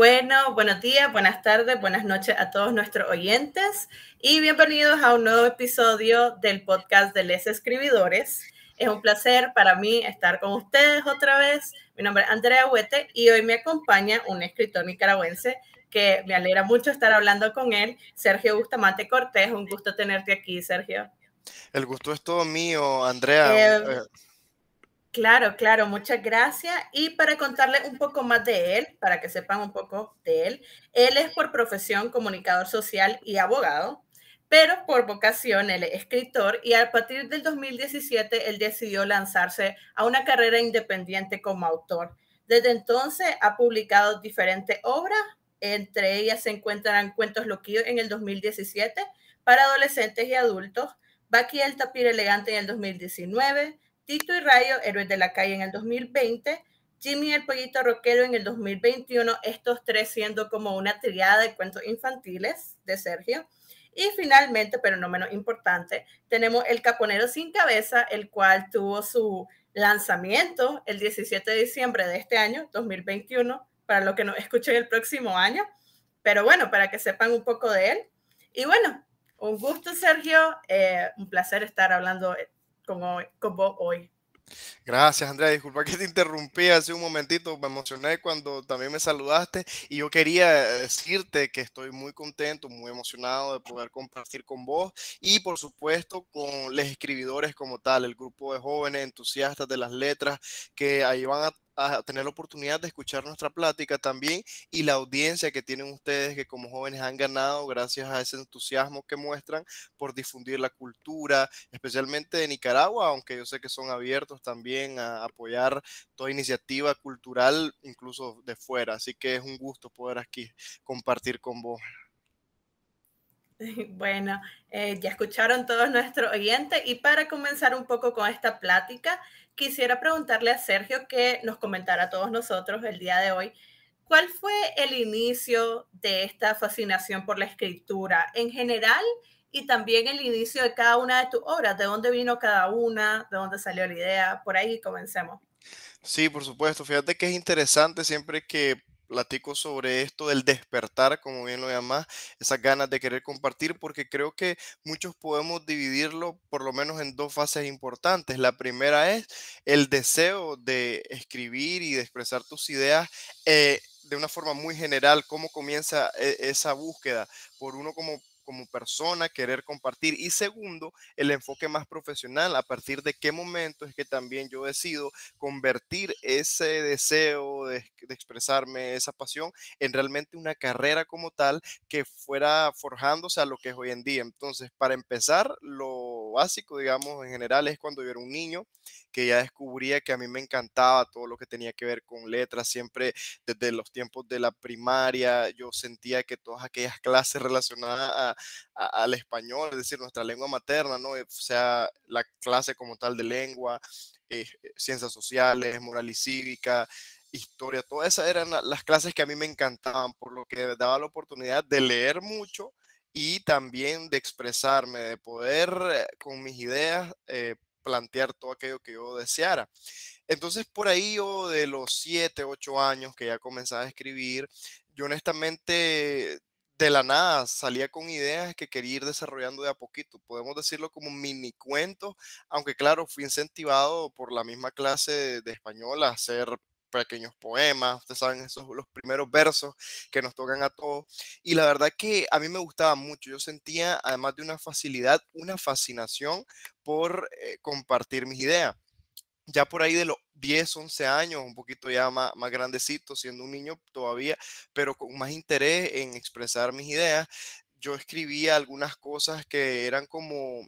Bueno, buenos días, buenas tardes, buenas noches a todos nuestros oyentes y bienvenidos a un nuevo episodio del podcast de Les Escribidores. Es un placer para mí estar con ustedes otra vez. Mi nombre es Andrea Huete y hoy me acompaña un escritor nicaragüense que me alegra mucho estar hablando con él, Sergio Bustamante Cortés. Un gusto tenerte aquí, Sergio. El gusto es todo mío, Andrea. Eh, eh, Claro, claro, muchas gracias. Y para contarles un poco más de él, para que sepan un poco de él, él es por profesión comunicador social y abogado, pero por vocación él es escritor y a partir del 2017 él decidió lanzarse a una carrera independiente como autor. Desde entonces ha publicado diferentes obras, entre ellas se encuentran Cuentos Loquillos en el 2017 para adolescentes y adultos, Baki el tapir elegante en el 2019, Tito y Rayo, Héroes de la Calle en el 2020, Jimmy el Pollito Roquero en el 2021, estos tres siendo como una triada de cuentos infantiles de Sergio. Y finalmente, pero no menos importante, tenemos El Caponero sin Cabeza, el cual tuvo su lanzamiento el 17 de diciembre de este año, 2021, para lo que nos escuchen el próximo año. Pero bueno, para que sepan un poco de él. Y bueno, un gusto, Sergio. Eh, un placer estar hablando con, vos hoy. Gracias, Andrea. Disculpa que te interrumpí hace un momentito. Me emocioné cuando también me saludaste y yo quería decirte que estoy muy contento, muy emocionado de poder compartir con vos y, por supuesto, con los escribidores como tal, el grupo de jóvenes entusiastas de las letras que ahí van a a tener la oportunidad de escuchar nuestra plática también y la audiencia que tienen ustedes que como jóvenes han ganado gracias a ese entusiasmo que muestran por difundir la cultura, especialmente de Nicaragua, aunque yo sé que son abiertos también a apoyar toda iniciativa cultural, incluso de fuera. Así que es un gusto poder aquí compartir con vos. Bueno, eh, ya escucharon todos nuestros oyentes y para comenzar un poco con esta plática, quisiera preguntarle a Sergio que nos comentara a todos nosotros el día de hoy, ¿cuál fue el inicio de esta fascinación por la escritura en general y también el inicio de cada una de tus obras? ¿De dónde vino cada una? ¿De dónde salió la idea? Por ahí comencemos. Sí, por supuesto. Fíjate que es interesante siempre que platico sobre esto del despertar, como bien lo llamas, esas ganas de querer compartir, porque creo que muchos podemos dividirlo por lo menos en dos fases importantes. La primera es el deseo de escribir y de expresar tus ideas. Eh, de una forma muy general, cómo comienza eh, esa búsqueda por uno como como persona, querer compartir. Y segundo, el enfoque más profesional, a partir de qué momento es que también yo decido convertir ese deseo de, expresarme, esa pasión, en realmente una carrera como tal que fuera forjándose a lo que es hoy en día. Entonces, para empezar, lo básico, digamos, en general es cuando yo era un niño que ya descubría que a mí me encantaba todo lo que tenía que ver con letras, siempre desde los tiempos de la primaria, yo sentía que todas aquellas clases relacionadas al español, es decir, nuestra lengua materna, ¿no? O sea, la clase como tal de lengua, eh, ciencias sociales, moral y cívica, historia, todas esas eran las clases que a mí me encantaban, por lo que daba la oportunidad de leer mucho y también de expresarme, de poder eh, con mis ideas eh, plantear todo aquello que yo deseara. Entonces, por ahí yo de los 7, 8 años que ya comenzaba a escribir, yo honestamente de la nada salía con ideas que quería ir desarrollando de a poquito. Podemos decirlo como mini cuentos, aunque claro, fui incentivado por la misma clase de, de español a hacer pequeños poemas, ustedes saben, esos los primeros versos que nos tocan a todos. Y la verdad que a mí me gustaba mucho, yo sentía, además de una facilidad, una fascinación por eh, compartir mis ideas. Ya por ahí de los 10, 11 años, un poquito ya más, más grandecito, siendo un niño todavía, pero con más interés en expresar mis ideas, yo escribía algunas cosas que eran como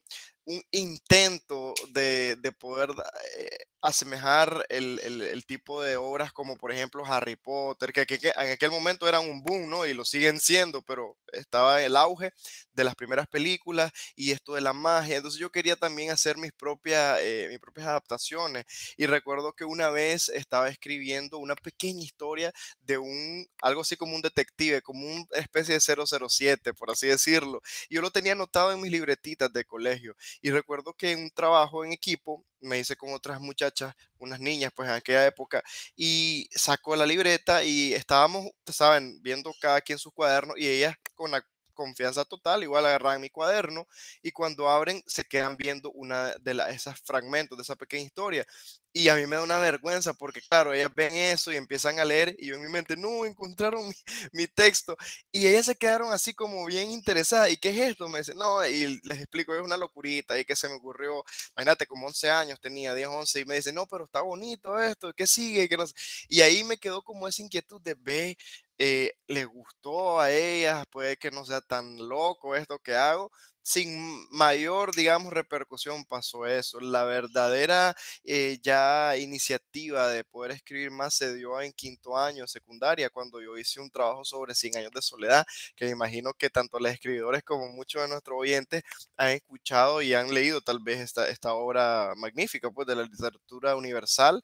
un intento de, de poder eh, asemejar el, el, tipo de obras como por ejemplo Harry Potter, que, que, en aquel momento eran un boom, ¿no? Y lo siguen siendo, pero estaba el auge de las primeras películas y esto de la magia. Entonces yo quería también hacer mis propias, eh, mis propias adaptaciones. Y recuerdo que una vez estaba escribiendo una pequeña historia de un, algo así como un detective, como una especie de 007, por así decirlo. Y yo lo tenía anotado en mis libretitas de colegio. Y recuerdo que en un trabajo en equipo, me hice con otras muchachas, unas niñas, pues en aquella época, y sacó la libreta y estábamos, saben, viendo cada quien su cuaderno y ellas con la confianza total, igual agarran mi cuaderno y cuando abren se quedan viendo una de la, esos fragmentos de esa pequeña historia. Y a mí me da una vergüenza porque, claro, ellas ven eso y empiezan a leer y en mi mente, no, encontraron mi, texto. Y ellas se quedaron así como bien interesadas. ¿Y qué es esto? Me dicen, no, y les explico, es una locurita y que se me ocurrió, imagínate, como 11 años tenía, 10, 11, y me dicen, no, pero está bonito esto, ¿qué sigue? ¿Qué no Y ahí me quedó como esa inquietud de, ve, eh, le gustó a ellas, puede que no sea tan loco esto que hago, sin mayor, digamos, repercusión pasó eso. La verdadera eh, ya iniciativa de poder escribir más se dio en quinto año, secundaria, cuando yo hice un trabajo sobre 100 años de soledad, que me imagino que tanto los escribidores como muchos de nuestros oyentes han escuchado y han leído tal vez esta, esta obra magnífica pues, de la literatura universal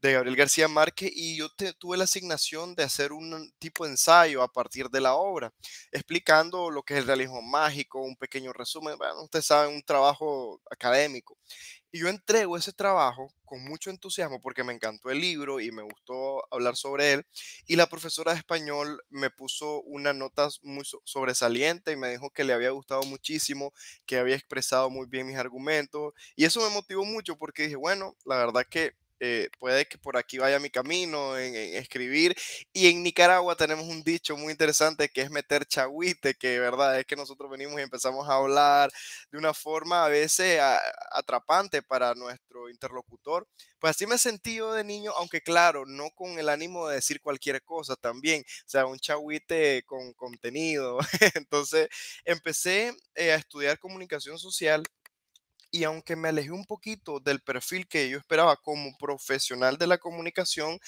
de Gabriel García Márquez y yo tuve la asignación de hacer un tipo de ensayo a partir de la obra, explicando lo que es el realismo mágico, un pequeño resumen, bueno, ustedes saben, un trabajo académico. Y yo entrego ese trabajo con mucho entusiasmo porque me encantó el libro y me gustó hablar sobre él. Y la profesora de español me puso una nota muy sobresaliente y me dijo que le había gustado muchísimo, que había expresado muy bien mis argumentos. Y eso me motivó mucho porque dije, bueno, la verdad que eh, puede que por aquí vaya mi camino en, escribir. Y en Nicaragua tenemos un dicho muy interesante que es meter chagüite, que verdad es que nosotros venimos y empezamos a hablar de una forma a veces atrapante para nuestro interlocutor. Pues así me sentí yo de niño, aunque claro, no con el ánimo de decir cualquier cosa también, o sea, un chagüite con contenido. Entonces empecé eh, a estudiar comunicación social y aunque me alejé un poquito del perfil que yo esperaba como profesional de la comunicación,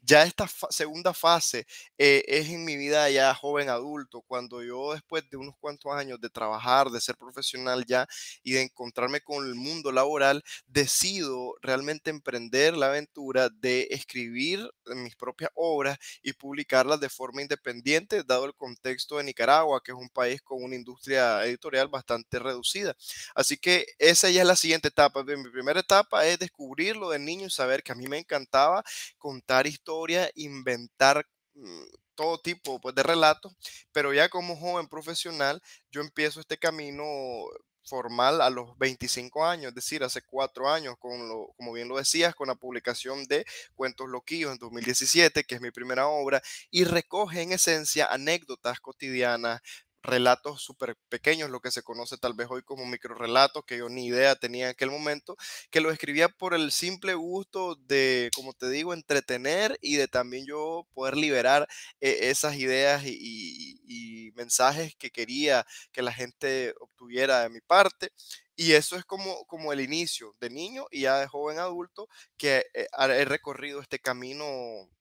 ya esta segunda fase eh, es en mi vida ya joven adulto, cuando yo después de unos cuantos años de trabajar, de ser profesional ya y de encontrarme con el mundo laboral, decido realmente emprender la aventura de escribir mis propias obras y publicarlas de forma independiente, dado el contexto de Nicaragua, que es un país con una industria editorial bastante reducida. Así que esa ya es la siguiente etapa. Mi primera etapa es descubrirlo de niño y saber que a mí me encantaba contar historias, inventar mm, todo tipo pues, de relatos, pero ya como joven profesional, yo empiezo este camino formal a los 25 años, es decir, hace cuatro años, con lo, como bien lo decías, con la publicación de Cuentos Loquillos en 2017, que es mi primera obra, y recoge en esencia anécdotas cotidianas, relatos súper pequeños, lo que se conoce tal vez hoy como microrelatos, que yo ni idea tenía en aquel momento, que lo escribía por el simple gusto de, como te digo, entretener y de también yo poder liberar eh, esas ideas y, mensajes que quería que la gente obtuviera de mi parte. Y eso es como, como el inicio de niño y ya de joven adulto que eh, he recorrido este camino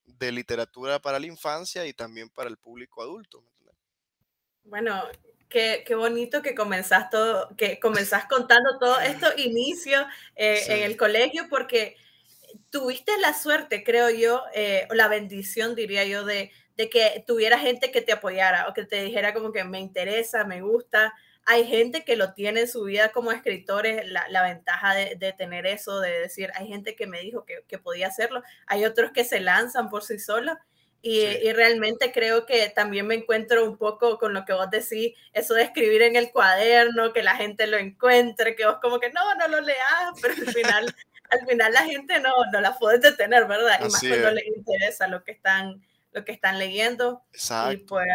de literatura para la infancia y también para el público adulto. Bueno, qué, qué, bonito que comenzás, todo, que comenzás contando todo esto inicio eh, en el colegio, porque tuviste la suerte, creo yo, eh, o la bendición, diría yo, de, de que tuviera gente que te apoyara o que te dijera como que me interesa, me gusta. Hay gente que lo tiene en su vida como escritores, la, la ventaja de, de, tener eso, de decir, hay gente que me dijo que, que podía hacerlo, hay otros que se lanzan por sí solos y, realmente creo que también me encuentro un poco con lo que vos decís, eso de escribir en el cuaderno, que la gente lo encuentre, que vos como que no, no lo leas, pero al final, al final la gente no, no la puede detener, ¿verdad? y más cuando les interesa lo que están, lo que están leyendo. Exacto. Y pues,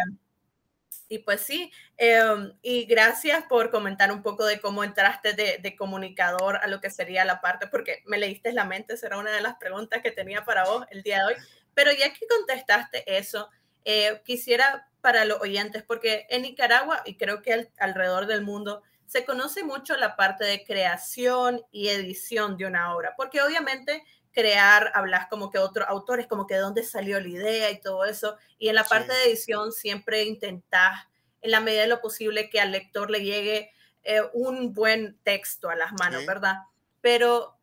y pues sí, em, y gracias por comentar un poco de cómo entraste de, de, comunicador a lo que sería la parte, porque me leíste la mente, será una de las preguntas que tenía para vos el día de hoy. Pero ya que contestaste eso, eh, quisiera para los oyentes, porque en Nicaragua y creo que alrededor del mundo se conoce mucho la parte de creación y edición de una obra, porque obviamente crear, hablas como que otros autores, como que de dónde salió la idea y todo eso, y en la parte de edición siempre intentás, en la medida de lo posible, que al lector le llegue eh, un buen texto a las manos, ¿verdad? Pero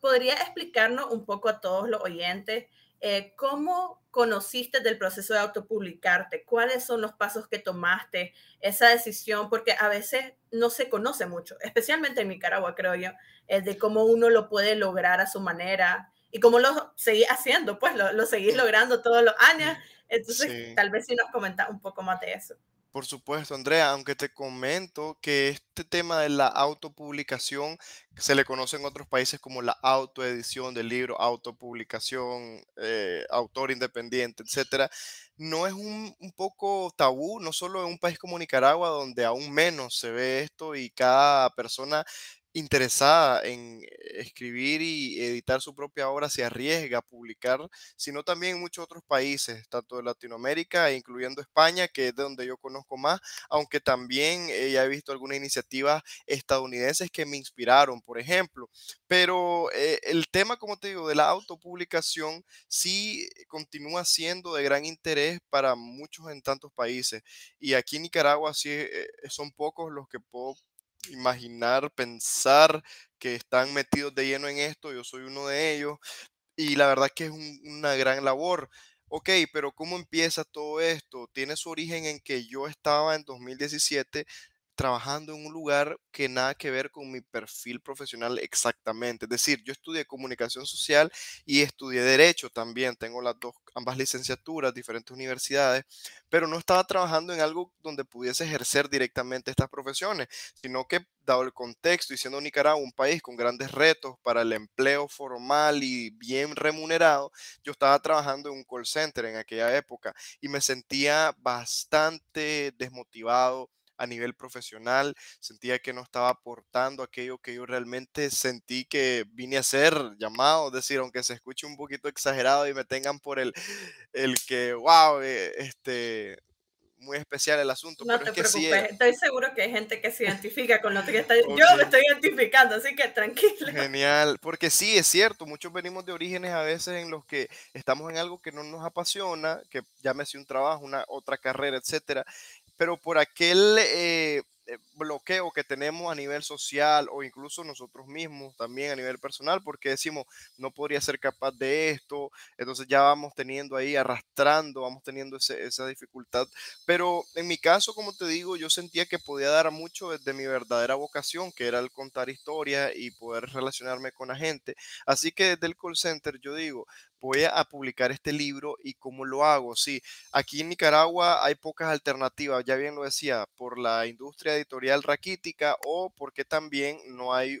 podría explicarnos un poco a todos los oyentes eh, ¿cómo conociste del proceso de autopublicarte? ¿Cuáles son los pasos que tomaste? Esa decisión, porque a veces no se conoce mucho, especialmente en Nicaragua, creo yo, es de cómo uno lo puede lograr a su manera y cómo lo seguís haciendo, pues lo, lo seguís logrando todos los años. Entonces, tal vez si nos comentas un poco más de eso. Por supuesto, Andrea, aunque te comento que este tema de la autopublicación se le conoce en otros países como la autoedición del libro, autopublicación, eh, autor independiente, etcétera, no es un, un, poco tabú, no solo en un país como Nicaragua, donde aún menos se ve esto y cada persona interesada en escribir y editar su propia obra se arriesga a publicar, sino también en muchos otros países, tanto de Latinoamérica, incluyendo España, que es de donde yo conozco más, aunque también eh, ya he visto algunas iniciativas estadounidenses que me inspiraron, por ejemplo. Pero eh, el tema, como te digo, de la autopublicación sí continúa siendo de gran interés para muchos en tantos países. Y aquí en Nicaragua sí eh, son pocos los que puedo imaginar, pensar que están metidos de lleno en esto, yo soy uno de ellos, y la verdad que es una gran labor. Ok, pero ¿cómo empieza todo esto? Tiene su origen en que yo estaba en 2017 trabajando en un lugar que nada que ver con mi perfil profesional exactamente. Es decir, yo estudié comunicación social y estudié derecho también. Tengo las dos, ambas licenciaturas, diferentes universidades, pero no estaba trabajando en algo donde pudiese ejercer directamente estas profesiones, sino que dado el contexto y siendo Nicaragua un país con grandes retos para el empleo formal y bien remunerado, yo estaba trabajando en un call center en aquella época y me sentía bastante desmotivado a nivel profesional, sentía que no estaba aportando aquello que yo realmente sentí que vine a ser llamado, es decir, aunque se escuche un poquito exagerado y me tengan por el, el que, wow, eh, este, muy especial el asunto. No te preocupes, estoy seguro que hay gente que se identifica con lo que está Yo me estoy identificando, así que tranquilo. Genial, porque sí, es cierto, muchos venimos de orígenes a veces en los que estamos en algo que no nos apasiona, que llámese un trabajo, una otra carrera, etcétera, pero por aquel eh, eh, bloqueo que tenemos a nivel social o incluso nosotros mismos también a nivel personal, porque decimos, no podría ser capaz de esto, entonces ya vamos teniendo ahí, arrastrando, vamos teniendo esa dificultad. Pero en mi caso, como te digo, yo sentía que podía dar mucho desde mi verdadera vocación, que era el contar historias y poder relacionarme con la gente. Así que desde el call center yo digo, voy a publicar este libro y cómo lo hago. Sí, aquí en Nicaragua hay pocas alternativas, ya bien lo decía, por la industria editorial raquítica o porque también no hay,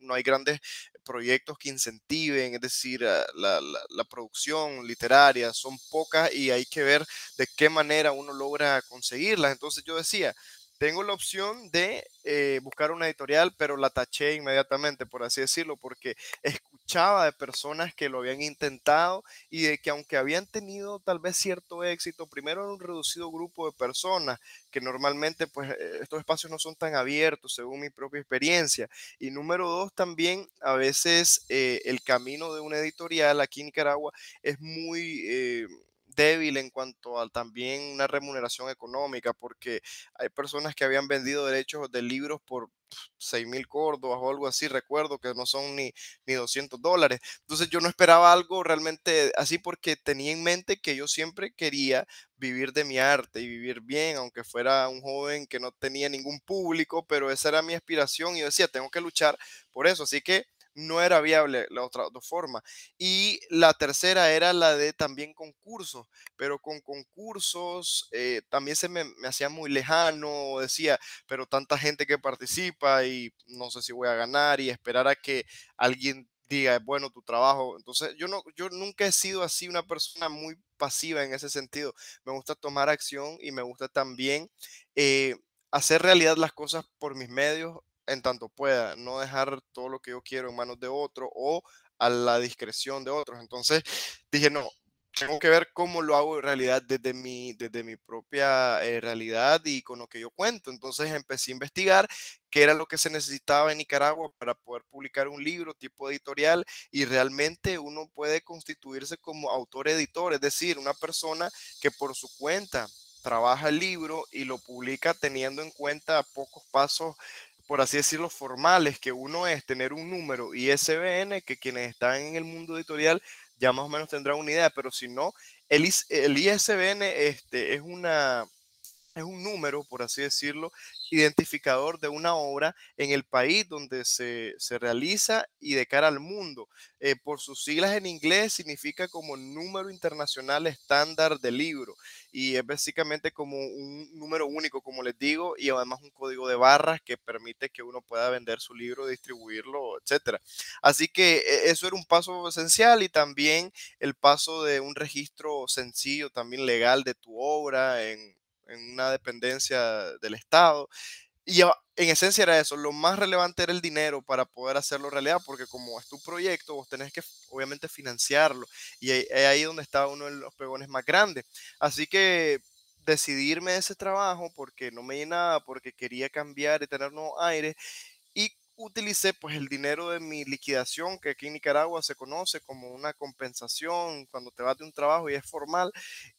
no hay grandes proyectos que incentiven, es decir, ah, la, la, producción literaria, son pocas y hay que ver de qué manera uno logra conseguirlas. Entonces yo decía, tengo la opción de eh, buscar una editorial, pero la taché inmediatamente, por así decirlo, porque escuchaba de personas que lo habían intentado y de que aunque habían tenido tal vez cierto éxito, primero era un reducido grupo de personas, que normalmente pues eh, estos espacios no son tan abiertos según mi propia experiencia. Y número dos, también a veces eh, el camino de una editorial aquí en Nicaragua es muy débil en cuanto a también una remuneración económica, porque hay personas que habían vendido derechos de libros por 6 mil córdobas o algo así, recuerdo que no son ni, ni 200 dólares. Entonces yo no esperaba algo realmente así porque tenía en mente que yo siempre quería vivir de mi arte y vivir bien, aunque fuera un joven que no tenía ningún público, pero esa era mi aspiración y decía, tengo que luchar por eso. Así que no era viable la otra, forma. Y la tercera era la de también concursos, pero con concursos eh, también se me, hacía muy lejano, decía, pero tanta gente que participa y no sé si voy a ganar y esperar a que alguien diga, bueno, tu trabajo. Entonces, yo, no, yo nunca he sido así una persona muy pasiva en ese sentido. Me gusta tomar acción y me gusta también eh, hacer realidad las cosas por mis medios en tanto pueda, no dejar todo lo que yo quiero en manos de otro o a la discreción de otros. Entonces dije, no, tengo que ver cómo lo hago en realidad desde mi, desde mi propia eh, realidad y con lo que yo cuento. Entonces empecé a investigar qué era lo que se necesitaba en Nicaragua para poder publicar un libro tipo editorial y realmente uno puede constituirse como autor-editor, es decir, una persona que por su cuenta trabaja el libro y lo publica teniendo en cuenta pocos pasos por así decirlo, formales, que uno es tener un número ISBN, que quienes están en el mundo editorial ya más o menos tendrán una idea, pero si no, el, el ISBN este, es una es un número, por así decirlo, identificador de una obra en el país donde se, realiza y de cara al mundo. Eh, por sus siglas en inglés significa como número internacional estándar de libro y es básicamente como un número único, como les digo, y además un código de barras que permite que uno pueda vender su libro, distribuirlo, etc. Así que e, eso era un paso esencial y también el paso de un registro sencillo, también legal de tu obra en en una dependencia del Estado. Y en esencia era eso, lo más relevante era el dinero para poder hacerlo realidad, porque como es tu proyecto, vos tenés que obviamente financiarlo. Y es ahí donde estaba uno de los pegones más grandes. Así que decidirme de ese trabajo porque no me llenaba, porque quería cambiar y tener nuevos aires. Y utilicé pues el dinero de mi liquidación, que aquí en Nicaragua se conoce como una compensación cuando te vas de un trabajo y es formal,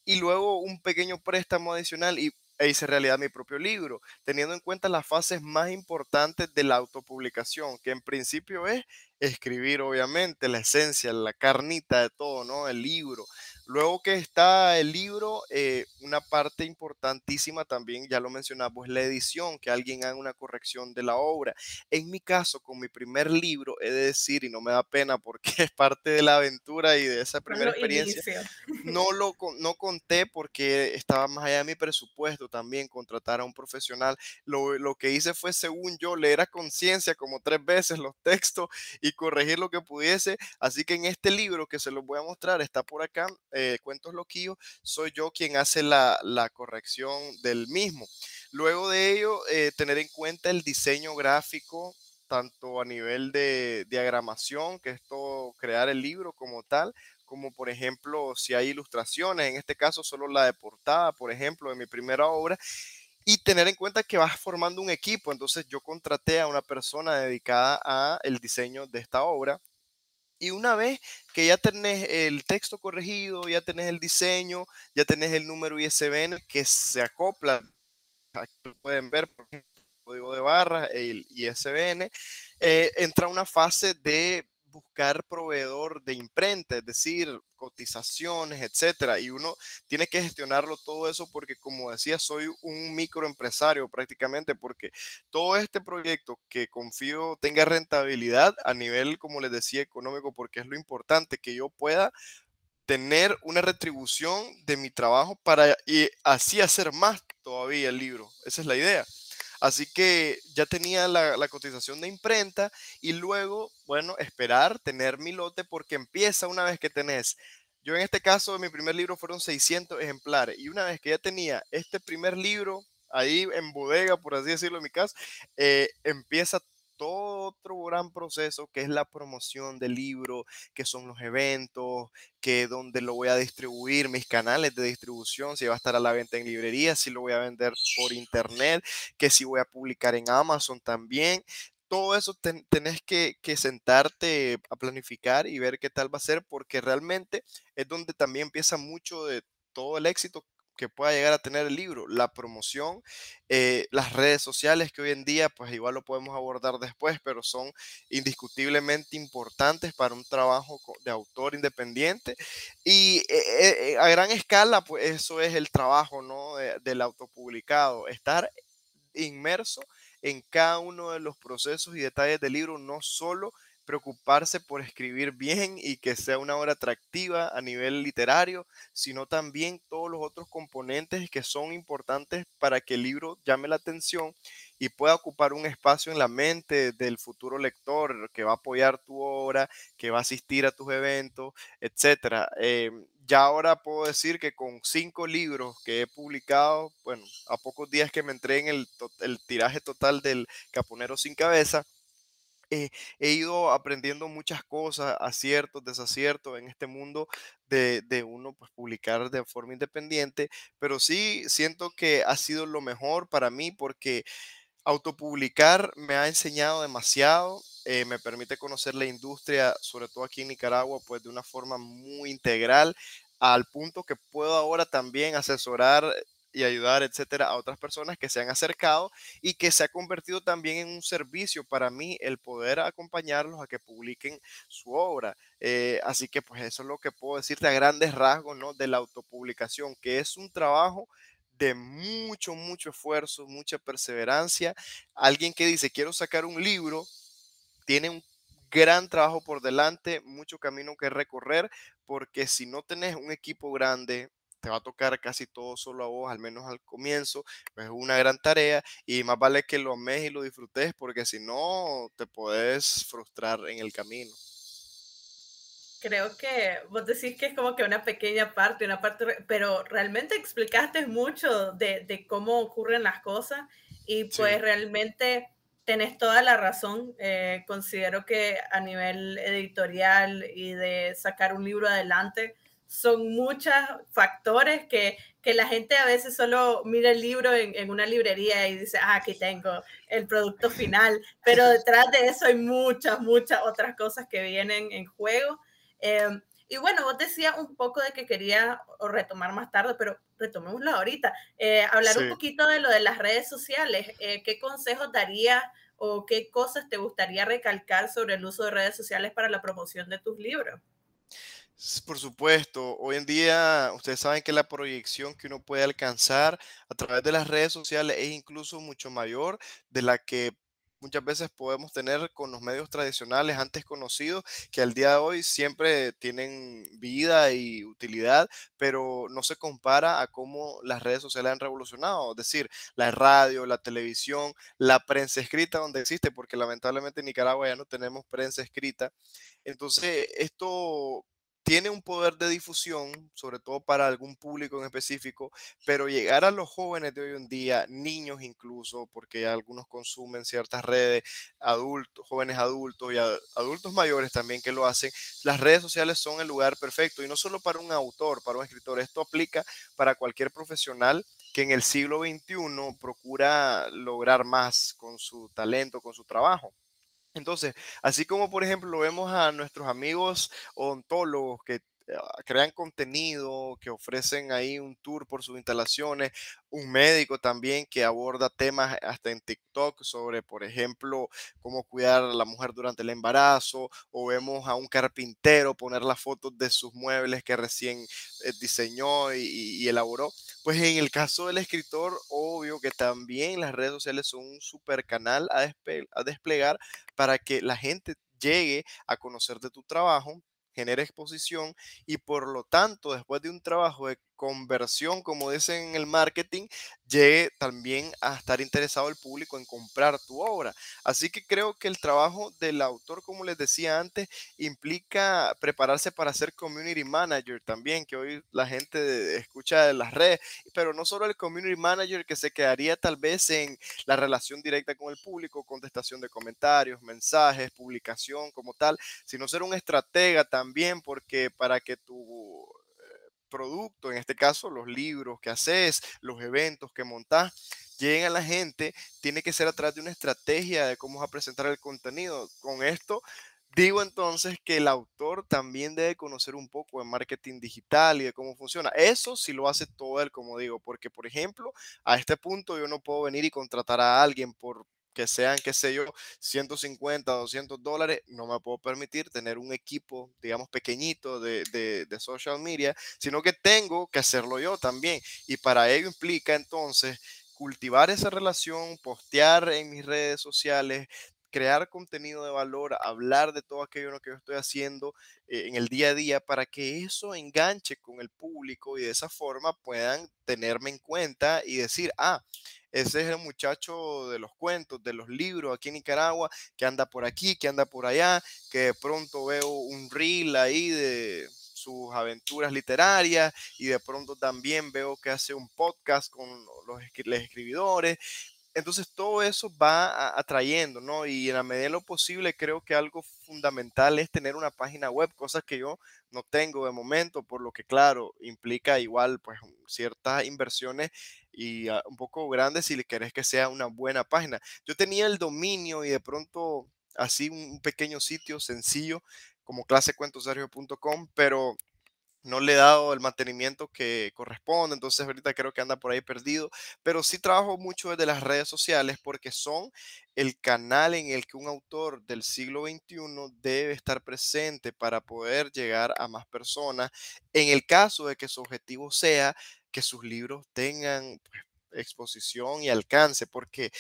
y luego un pequeño préstamo adicional y e hice realidad mi propio libro, teniendo en cuenta las fases más importantes de la autopublicación, que en principio es escribir, obviamente, la esencia, la carnita de todo, ¿no? El libro. Luego que está el libro, eh, una parte importantísima también, ya lo mencionamos, la edición, que alguien haga una corrección de la obra. En mi caso, con mi primer libro, he de decir, y no me da pena porque es parte de la aventura y de esa primera experiencia, no lo no conté porque estaba más allá de mi presupuesto también contratar a un profesional. Lo, lo que hice fue, según yo, leer a conciencia como tres veces los textos y corregir lo que pudiese. Así que en este libro que se los voy a mostrar, está por acá eh, Cuentos Loquillos, soy yo quien hace la, corrección del mismo. Luego de ello, eh, tener en cuenta el diseño gráfico, tanto a nivel de diagramación, que es todo crear el libro como tal, como por ejemplo si hay ilustraciones, en este caso solo la de portada, por ejemplo, de mi primera obra, y tener en cuenta que vas formando un equipo. Entonces yo contraté a una persona dedicada a el diseño de esta obra y una vez que ya tenés el texto corregido, ya tenés el diseño, ya tenés el número ISBN que se acopla, pueden ver, por ejemplo, el código de barras, el ISBN, eh, entra una fase de buscar proveedor de imprenta, es decir, cotizaciones, etcétera. Y uno tiene que gestionarlo todo eso porque, como decía, soy un microempresario prácticamente, porque todo este proyecto que confío tenga rentabilidad a nivel, como les decía, económico, porque es lo importante, que yo pueda tener una retribución de mi trabajo para y así hacer más todavía el libro. Esa es la idea. Así que ya tenía la, cotización de imprenta y luego, bueno, esperar, tener mi lote porque empieza una vez que tenés. Yo en este caso, mi primer libro fueron 600 ejemplares y una vez que ya tenía este primer libro ahí en bodega, por así decirlo en mi caso, eh, empieza todo otro gran proceso que es la promoción del libro, que son los eventos, que donde lo voy a distribuir, mis canales de distribución, si va a estar a la venta en librerías, si lo voy a vender por internet, que si voy a publicar en Amazon también. Todo eso tenés que, que sentarte a planificar y ver qué tal va a ser, porque realmente es donde también empieza mucho de todo el éxito que pueda llegar a tener el libro, la promoción, eh, las redes sociales que hoy en día, pues igual lo podemos abordar después, pero son indiscutiblemente importantes para un trabajo de autor independiente. Y eh, eh, a gran escala, pues eso es el trabajo ¿no? del autopublicado, estar inmerso en cada uno de los procesos y detalles del libro, no solo preocuparse por escribir bien y que sea una obra atractiva a nivel literario, sino también todos los otros componentes que son importantes para que el libro llame la atención y pueda ocupar un espacio en la mente del futuro lector que va a apoyar tu obra, que va a asistir a tus eventos, etc. Em, ya ahora puedo decir que con cinco libros que he publicado, bueno, a pocos días que me entreguen el, el tiraje total del Caponero sin cabeza, eh, he ido aprendiendo muchas cosas, aciertos, desaciertos en este mundo de, uno pues, publicar de forma independiente, pero sí siento que ha sido lo mejor para mí porque autopublicar me ha enseñado demasiado, eh, me permite conocer la industria, sobre todo aquí en Nicaragua, pues de una forma muy integral, al punto que puedo ahora también asesorar y ayudar, etcétera, a otras personas que se han acercado y que se ha convertido también en un servicio para mí el poder acompañarlos a que publiquen su obra. Eh, así que pues eso es lo que puedo decirte a grandes rasgos, ¿no? De la autopublicación, que es un trabajo de mucho, mucho esfuerzo, mucha perseverancia. Alguien que dice, quiero sacar un libro, tiene un gran trabajo por delante, mucho camino que recorrer, porque si no tenés un equipo grande, te va a tocar casi todo solo a vos, al menos al comienzo, pues es una gran tarea y más vale que lo ames y lo disfrutes porque si no te puedes frustrar en el camino. Creo que vos decís que es como que una pequeña parte, una parte, pero realmente explicaste mucho de, de cómo ocurren las cosas y pues realmente tenés toda la razón. Eh, considero que a nivel editorial y de sacar un libro adelante, son muchos factores que, que, la gente a veces solo mira el libro en, en, una librería y dice, ah, aquí tengo el producto final, pero detrás de eso hay muchas, muchas otras cosas que vienen en juego. Eh, y bueno, vos decías un poco de que quería retomar más tarde, pero retomémoslo ahorita. Eh, hablar sí. un poquito de lo de las redes sociales. Eh, ¿Qué consejos darías o qué cosas te gustaría recalcar sobre el uso de redes sociales para la promoción de tus libros? Por supuesto, hoy en día ustedes saben que la proyección que uno puede alcanzar a través de las redes sociales es incluso mucho mayor de la que muchas veces podemos tener con los medios tradicionales antes conocidos, que al día de hoy siempre tienen vida y utilidad, pero no se compara a cómo las redes sociales han revolucionado, es decir, la radio, la televisión, la prensa escrita donde existe, porque lamentablemente en Nicaragua ya no tenemos prensa escrita. Entonces, esto tiene un poder de difusión, sobre todo para algún público en específico, pero llegar a los jóvenes de hoy en día, niños incluso, porque algunos consumen ciertas redes, adultos, jóvenes adultos y adultos mayores también que lo hacen, las redes sociales son el lugar perfecto y no solo para un autor, para un escritor, esto aplica para cualquier profesional que en el siglo XXI procura lograr más con su talento, con su trabajo. Entonces, así como por ejemplo vemos a nuestros amigos odontólogos que ah, crean contenido, que ofrecen ahí un tour por sus instalaciones, un médico también que aborda temas hasta en TikTok sobre, por ejemplo, cómo cuidar a la mujer durante el embarazo, o vemos a un carpintero poner las fotos de sus muebles que recién eh, diseñó y, y, elaboró. Pues en el caso del escritor, obvio que también las redes sociales son un super canal a, desplegar para que la gente llegue a conocer de tu trabajo, genere exposición y por lo tanto, después de un trabajo de conversión, como dicen en el marketing, llegue también a estar interesado el público en comprar tu obra. Así que creo que el trabajo del autor, como les decía antes, implica prepararse para ser community manager también, que hoy la gente escucha de las redes, pero no solo el community manager que se quedaría tal vez en la relación directa con el público, contestación de comentarios, mensajes, publicación como tal, sino ser un estratega también, porque para que tu producto, en este caso los libros que haces, los eventos que montás, lleguen a la gente, tiene que ser a través de una estrategia de cómo vas a presentar el contenido. Con esto digo entonces que el autor también debe conocer un poco de marketing digital y de cómo funciona. Eso sí lo hace todo él, como digo, porque por ejemplo, a este punto yo no puedo venir y contratar a alguien por que sean, qué sé yo, 150, 200 dólares, no me puedo permitir tener un equipo, digamos, pequeñito de, de, de, social media, sino que tengo que hacerlo yo también. Y para ello implica entonces cultivar esa relación, postear en mis redes sociales, crear contenido de valor, hablar de todo aquello que yo estoy haciendo eh, en el día a día para que eso enganche con el público y de esa forma puedan tenerme en cuenta y decir, ah, ese es el muchacho de los cuentos, de los libros aquí en Nicaragua, que anda por aquí, que anda por allá, que de pronto veo un reel ahí de sus aventuras literarias y de pronto también veo que hace un podcast con los, los escribidores. Entonces todo eso va atrayendo, ¿no? Y en la medida de lo posible creo que algo fundamental es tener una página web, cosas que yo no tengo de momento, por lo que claro, implica igual pues ciertas inversiones y uh, un poco grande si le querés que sea una buena página. Yo tenía el dominio y de pronto así un pequeño sitio sencillo como clasecuentosergio.com, pero no le he dado el mantenimiento que corresponde, entonces ahorita creo que anda por ahí perdido, pero sí trabajo mucho desde las redes sociales porque son el canal en el que un autor del siglo XXI debe estar presente para poder llegar a más personas, en el caso de que su objetivo sea que sus libros tengan pues, exposición y alcance, porque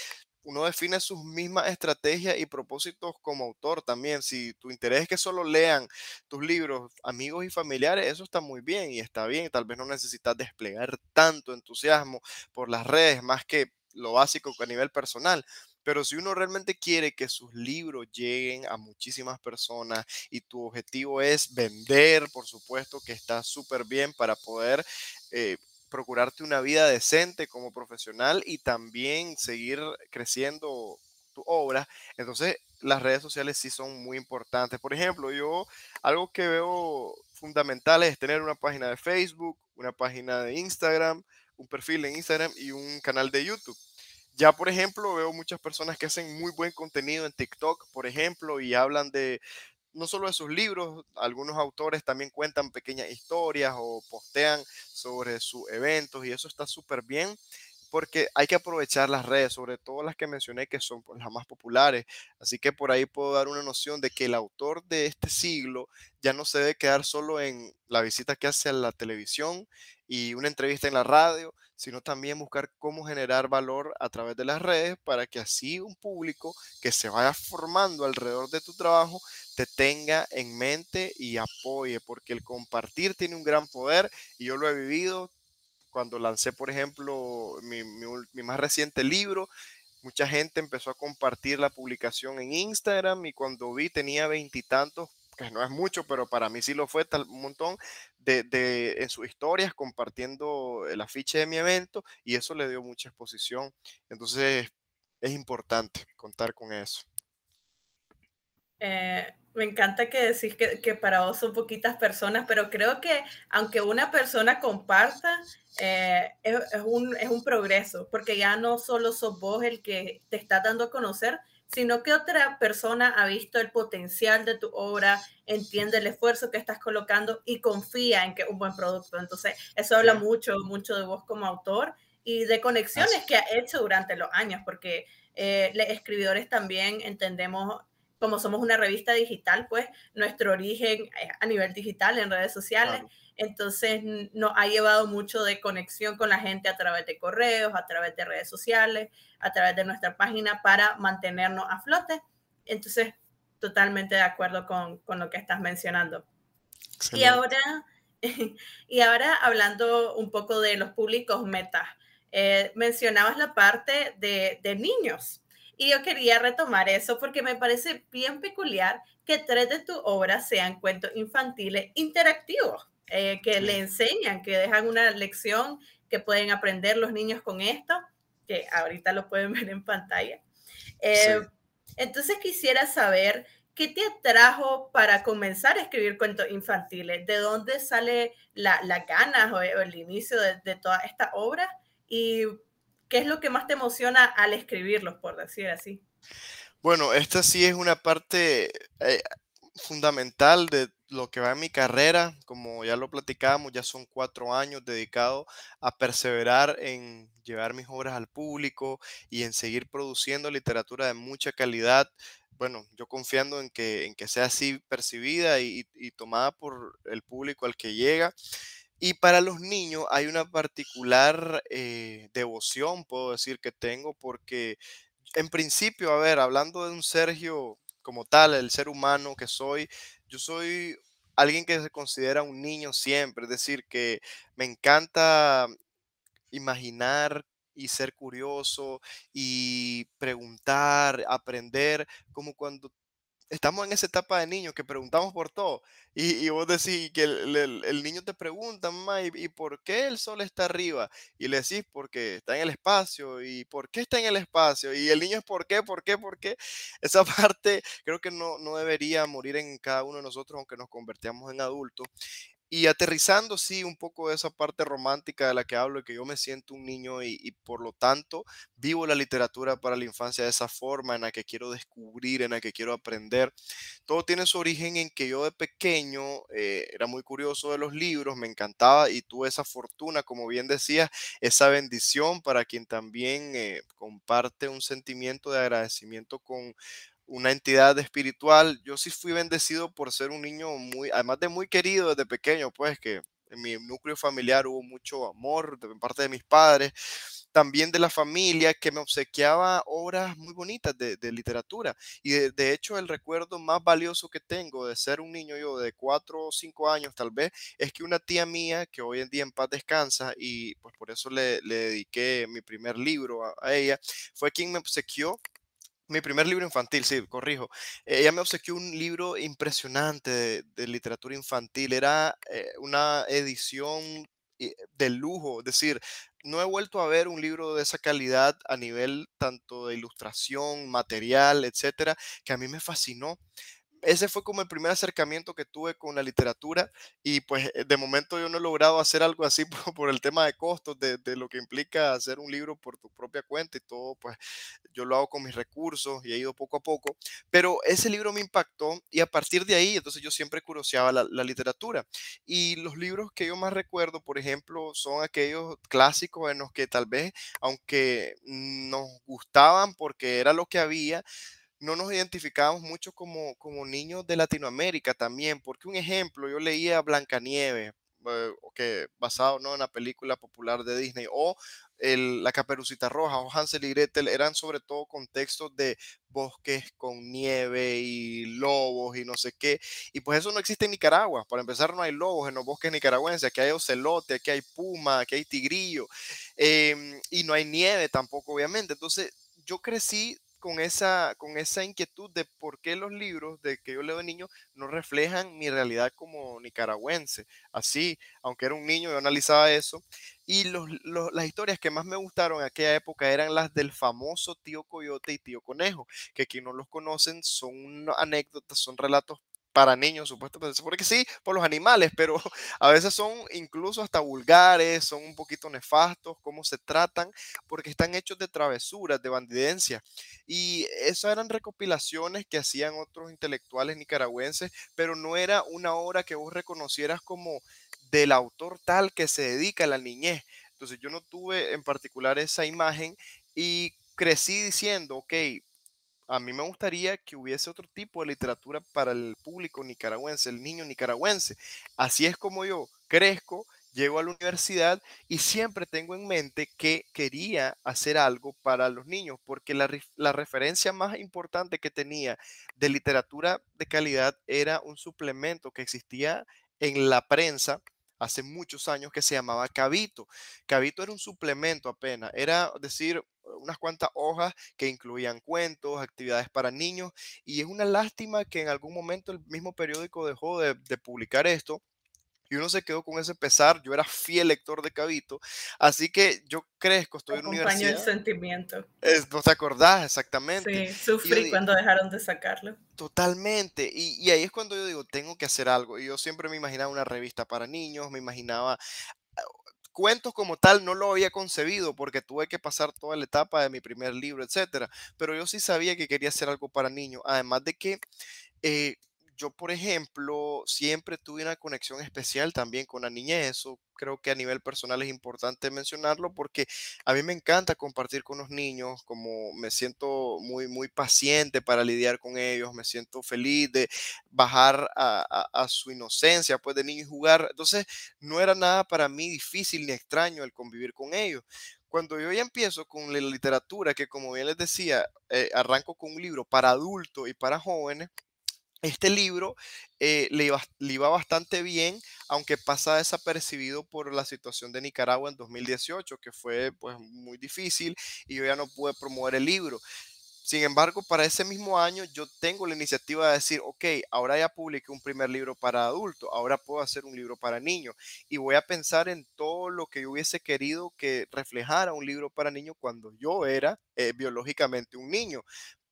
uno define sus mismas estrategias y propósitos como autor también. Si tu interés es que solo lean tus libros amigos y familiares, eso está muy bien y está bien. Tal vez no necesitas desplegar tanto entusiasmo por las redes más que lo básico a nivel personal. Pero si uno realmente quiere que sus libros lleguen a muchísimas personas y tu objetivo es vender, por supuesto que está súper bien para poder eh, procurarte una vida decente como profesional y también seguir creciendo tu obra. Entonces, las redes sociales sí son muy importantes. Por ejemplo, yo algo que veo fundamental es tener una página de Facebook, una página de Instagram, un perfil en Instagram y un canal de YouTube. Ya, por ejemplo, veo muchas personas que hacen muy buen contenido en TikTok, por ejemplo, y hablan de no solo de sus libros, algunos autores también cuentan pequeñas historias o postean sobre sus eventos y eso está súper bien porque hay que aprovechar las redes, sobre todo las que mencioné que son pues, las más populares. Así que por ahí puedo dar una noción de que el autor de este siglo ya no se debe quedar solo en la visita que hace a la televisión y una entrevista en la radio, sino también buscar cómo generar valor a través de las redes para que así un público que se vaya formando alrededor de tu trabajo te tenga en mente y apoye, porque el compartir tiene un gran poder y yo lo he vivido cuando lancé, por ejemplo, mi, más reciente libro. Mucha gente empezó a compartir la publicación en Instagram y cuando vi tenía veintitantos que no es mucho, pero para mí sí lo fue tal, un montón, de, en sus historias compartiendo el afiche de mi evento y eso le dio mucha exposición. Entonces es importante contar con eso. Eh, me encanta que decís que, para vos son poquitas personas, pero creo que aunque una persona comparta, eh, es, un, es un progreso, porque ya no solo sos vos el que te está dando a conocer, sino que otra persona ha visto el potencial de tu obra, entiende el esfuerzo que estás colocando y confía en que es un buen producto. Entonces, eso habla mucho, mucho de vos como autor y de conexiones que ha hecho durante los años, porque eh, los escribidores también entendemos, como somos una revista digital, pues nuestro origen a nivel digital en redes sociales. Entonces nos ha llevado mucho de conexión con la gente a través de correos, a través de redes sociales, a través de nuestra página para mantenernos a flote. Entonces, totalmente de acuerdo con, lo que estás mencionando. Y ahora, y ahora hablando un poco de los públicos metas, eh, mencionabas la parte de, de niños. Y yo quería retomar eso porque me parece bien peculiar que tres de tus obras sean cuentos infantiles interactivos. Eh, que le enseñan, que dejan una lección que pueden aprender los niños con esto, que ahorita lo pueden ver en pantalla. Eh, entonces quisiera saber qué te atrajo para comenzar a escribir cuentos infantiles, de dónde sale la, ganas o, el inicio de, toda esta obra y qué es lo que más te emociona al escribirlos, por decir así. Bueno, esta sí es una parte eh, fundamental de lo que va en mi carrera, como ya lo platicábamos, ya son cuatro años dedicados a perseverar en llevar mis obras al público y en seguir produciendo literatura de mucha calidad. Bueno, yo confiando en que, en que sea así percibida y, tomada por el público al que llega. Y para los niños hay una particular eh, devoción, puedo decir que tengo, porque en principio, a ver, hablando de un Sergio como tal, el ser humano que soy, yo soy alguien que se considera un niño siempre, es decir, que me encanta imaginar y ser curioso y preguntar, aprender, como cuando estamos en esa etapa de niños que preguntamos por todo. Y, vos decís que el, niño te pregunta, mamá, ¿y, por qué el sol está arriba? Y le decís, porque está en el espacio. ¿Y por qué está en el espacio? Y el niño es, ¿por qué? ¿Por qué? ¿Por qué? Esa parte creo que no, no debería morir en cada uno de nosotros, aunque nos convertamos en adultos. Y aterrizando, sí, un poco esa parte romántica de la que hablo, que yo me siento un niño y, por lo tanto vivo la literatura para la infancia de esa forma, en la que quiero descubrir, en la que quiero aprender. Todo tiene su origen en que yo de pequeño eh, era muy curioso de los libros, me encantaba y tuve esa fortuna, como bien decía, esa bendición para quien también eh, comparte un sentimiento de agradecimiento con una entidad espiritual. Yo sí fui bendecido por ser un niño muy, además de muy querido desde pequeño, pues que en mi núcleo familiar hubo mucho amor de parte de mis padres, también de la familia que me obsequiaba obras muy bonitas de, literatura. Y de, hecho el recuerdo más valioso que tengo de ser un niño yo de cuatro o cinco años tal vez, es que una tía mía que hoy en día en paz descansa y pues por eso le, dediqué mi primer libro a ella, fue quien me obsequió mi primer libro infantil, sí, corrijo. Ella me obsequió un libro impresionante de, de literatura infantil. Era eh, una edición eh, de lujo. Es decir, no he vuelto a ver un libro de esa calidad a nivel tanto de ilustración, material, etcétera, que a mí me fascinó ese fue como el primer acercamiento que tuve con la literatura y pues eh, de momento yo no he logrado hacer algo así por, el tema de costos, de, de, lo que implica hacer un libro por tu propia cuenta y todo, pues yo lo hago con mis recursos y he ido poco a poco, pero ese libro me impactó y a partir de ahí entonces yo siempre curioseaba la, la literatura. Y los libros que yo más recuerdo, por ejemplo, son aquellos clásicos en los que tal vez, aunque nos gustaban porque era lo que había, no nos identificábamos mucho como, como niños de Latinoamérica también, porque un ejemplo, yo leía Blancanieves, eh, que basado ¿no? en la película popular de Disney, o el, la Caperucita Roja o Hansel y Gretel, eran sobre todo contextos de bosques con nieve y lobos y no sé qué, y pues eso no existe en Nicaragua, para empezar no hay lobos en los bosques nicaragüenses, aquí hay ocelote, aquí hay puma, aquí hay tigrillo, eh, y no hay nieve tampoco obviamente, entonces yo crecí con esa, con esa inquietud de por qué los libros de que yo leo de niño no reflejan mi realidad como nicaragüense. Así, aunque era un niño, yo analizaba eso. Y los, las historias que más me gustaron en aquella época eran las del famoso tío Coyote y tío Conejo, que quien no los conocen son anécdotas, son relatos para niños, supuestamente, porque sí, por los animales, pero a veces son incluso hasta vulgares, son un poquito nefastos, cómo se tratan, porque están hechos de travesuras, de bandidencia. Y esas eran recopilaciones que hacían otros intelectuales nicaragüenses, pero no era una obra que vos reconocieras como del autor tal que se dedica a la niñez. Entonces yo no tuve en particular esa imagen y crecí diciendo, ok, a mí me gustaría que hubiese otro tipo de literatura para el público nicaragüense, el niño nicaragüense. Así es como yo crezco, llego a la universidad y siempre tengo en mente que quería hacer algo para los niños, porque la, referencia más importante que tenía de literatura de calidad era un suplemento que existía en la prensa hace muchos años que se llamaba Cabito. Cabito era un suplemento apenas, era decir, unas cuantas hojas que incluían cuentos, actividades para niños, y es una lástima que en algún momento el mismo periódico dejó de, de publicar esto y uno se quedó con ese pesar. Yo era fiel lector de Cabito, así que yo crezco, estoy en universidad. el sentimiento. Es, ¿No te acordás? Exactamente. Sí, sufrí yo, cuando dejaron de sacarlo. Totalmente. Y, y, ahí es cuando yo digo, tengo que hacer algo. Y yo siempre me imaginaba una revista para niños, me imaginaba cuentos como tal no lo había concebido porque tuve que pasar toda la etapa de mi primer libro, etcétera. Pero yo sí sabía que quería hacer algo para niños. Además de que eh, yo, por ejemplo, siempre tuve una conexión especial también con la niñez. Eso creo que a nivel personal es importante mencionarlo porque a mí me encanta compartir con los niños, como me siento muy, muy paciente para lidiar con ellos, me siento feliz de bajar a, su inocencia, pues de niño y jugar. Entonces, no era nada para mí difícil ni extraño el convivir con ellos cuando yo ya empiezo con la literatura, que como bien les decía, eh, arranco con un libro para adultos y para jóvenes, este libro eh, le, iba, bastante bien, aunque pasa desapercibido por la situación de Nicaragua en 2018, que fue pues muy difícil y yo ya no pude promover el libro. Sin embargo, para ese mismo año yo tengo la iniciativa de decir, ok, ahora ya publiqué un primer libro para adultos, ahora puedo hacer un libro para niños y voy a pensar en todo lo que yo hubiese querido que reflejara un libro para niños cuando yo era eh, biológicamente un niño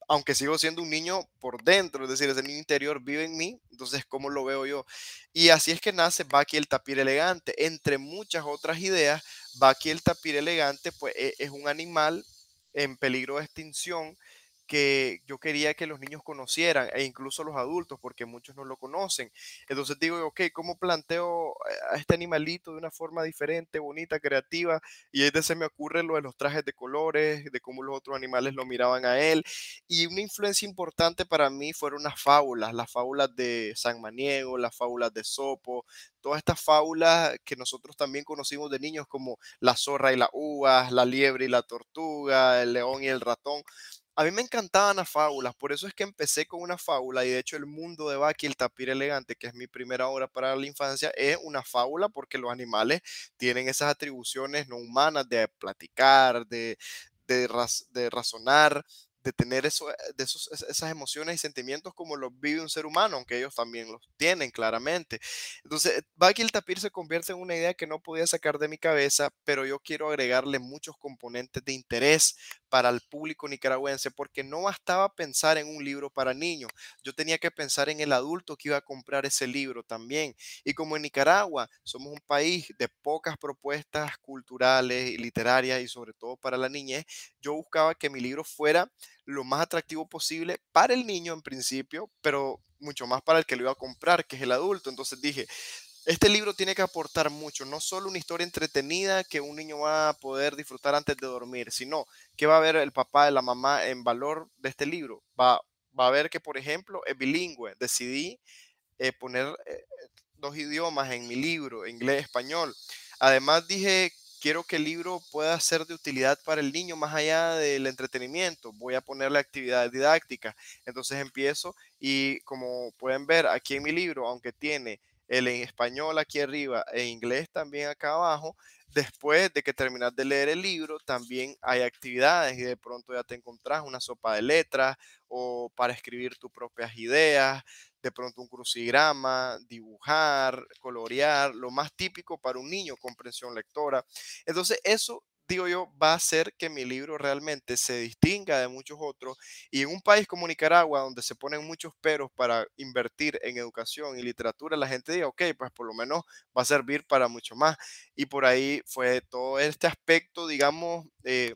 aunque sigo siendo un niño por dentro, es decir, ese niño interior vive en mí, entonces, ¿cómo lo veo yo? Y así es que nace Baki el tapir elegante. Entre muchas otras ideas, Baki el tapir elegante, pues e, es un animal en peligro de extinción que yo quería que los niños conocieran e incluso los adultos, porque muchos no lo conocen. Entonces digo, ok, ¿cómo planteo a este animalito de una forma diferente, bonita, creativa? Y ahí se me ocurre lo de los trajes de colores, de cómo los otros animales lo miraban a él. Y una influencia importante para mí fueron las fábulas, las fábulas de San Maniego, las fábulas de Sopo, todas estas fábulas que nosotros también conocimos de niños como la zorra y la uvas, la liebre y la tortuga, el león y el ratón a mí me encantaban las fábulas, por eso es que empecé con una fábula y de hecho el mundo de Baki, el tapir elegante, que es mi primera obra para la infancia, es una fábula porque los animales tienen esas atribuciones no humanas de platicar, de, de, de razonar, de tener eso, eh, de esos, esas emociones y sentimientos como los vive un ser humano, aunque ellos también los tienen claramente. Entonces, Baki el tapir se convierte en una idea que no podía sacar de mi cabeza, pero yo quiero agregarle muchos componentes de interés para el público nicaragüense, porque no bastaba pensar en un libro para niños, yo tenía que pensar en el adulto que iba a comprar ese libro también. Y como en Nicaragua somos un país de pocas propuestas culturales y literarias y sobre todo para la niñez, yo buscaba que mi libro fuera lo más atractivo posible para el niño en principio, pero mucho más para el que lo iba a comprar, que es el adulto. Entonces dije, este libro tiene que aportar mucho, no solo una historia entretenida que un niño va a poder disfrutar antes de dormir, sino que va a ver el papá y la mamá en valor de este libro. Va, va a ver que, por ejemplo, es bilingüe. Decidí eh, poner eh, dos idiomas en mi libro, inglés, español. Además dije quiero que el libro pueda ser de utilidad para el niño más allá del entretenimiento. Voy a ponerle actividad didáctica. Entonces empiezo y como pueden ver aquí en mi libro, aunque tiene el en español aquí arriba e inglés también acá abajo, después de que terminas de leer el libro, también hay actividades y de pronto ya te encontrás una sopa de letras o para escribir tus propias ideas, de pronto un crucigrama, dibujar, colorear, lo más típico para un niño, comprensión lectora. Entonces, eso digo yo, va a hacer que mi libro realmente se distinga de muchos otros. Y en un país como Nicaragua, donde se ponen muchos peros para invertir en educación y literatura, la gente diga, ok, pues por lo menos va a servir para mucho más. Y por ahí fue todo este aspecto, digamos, eh,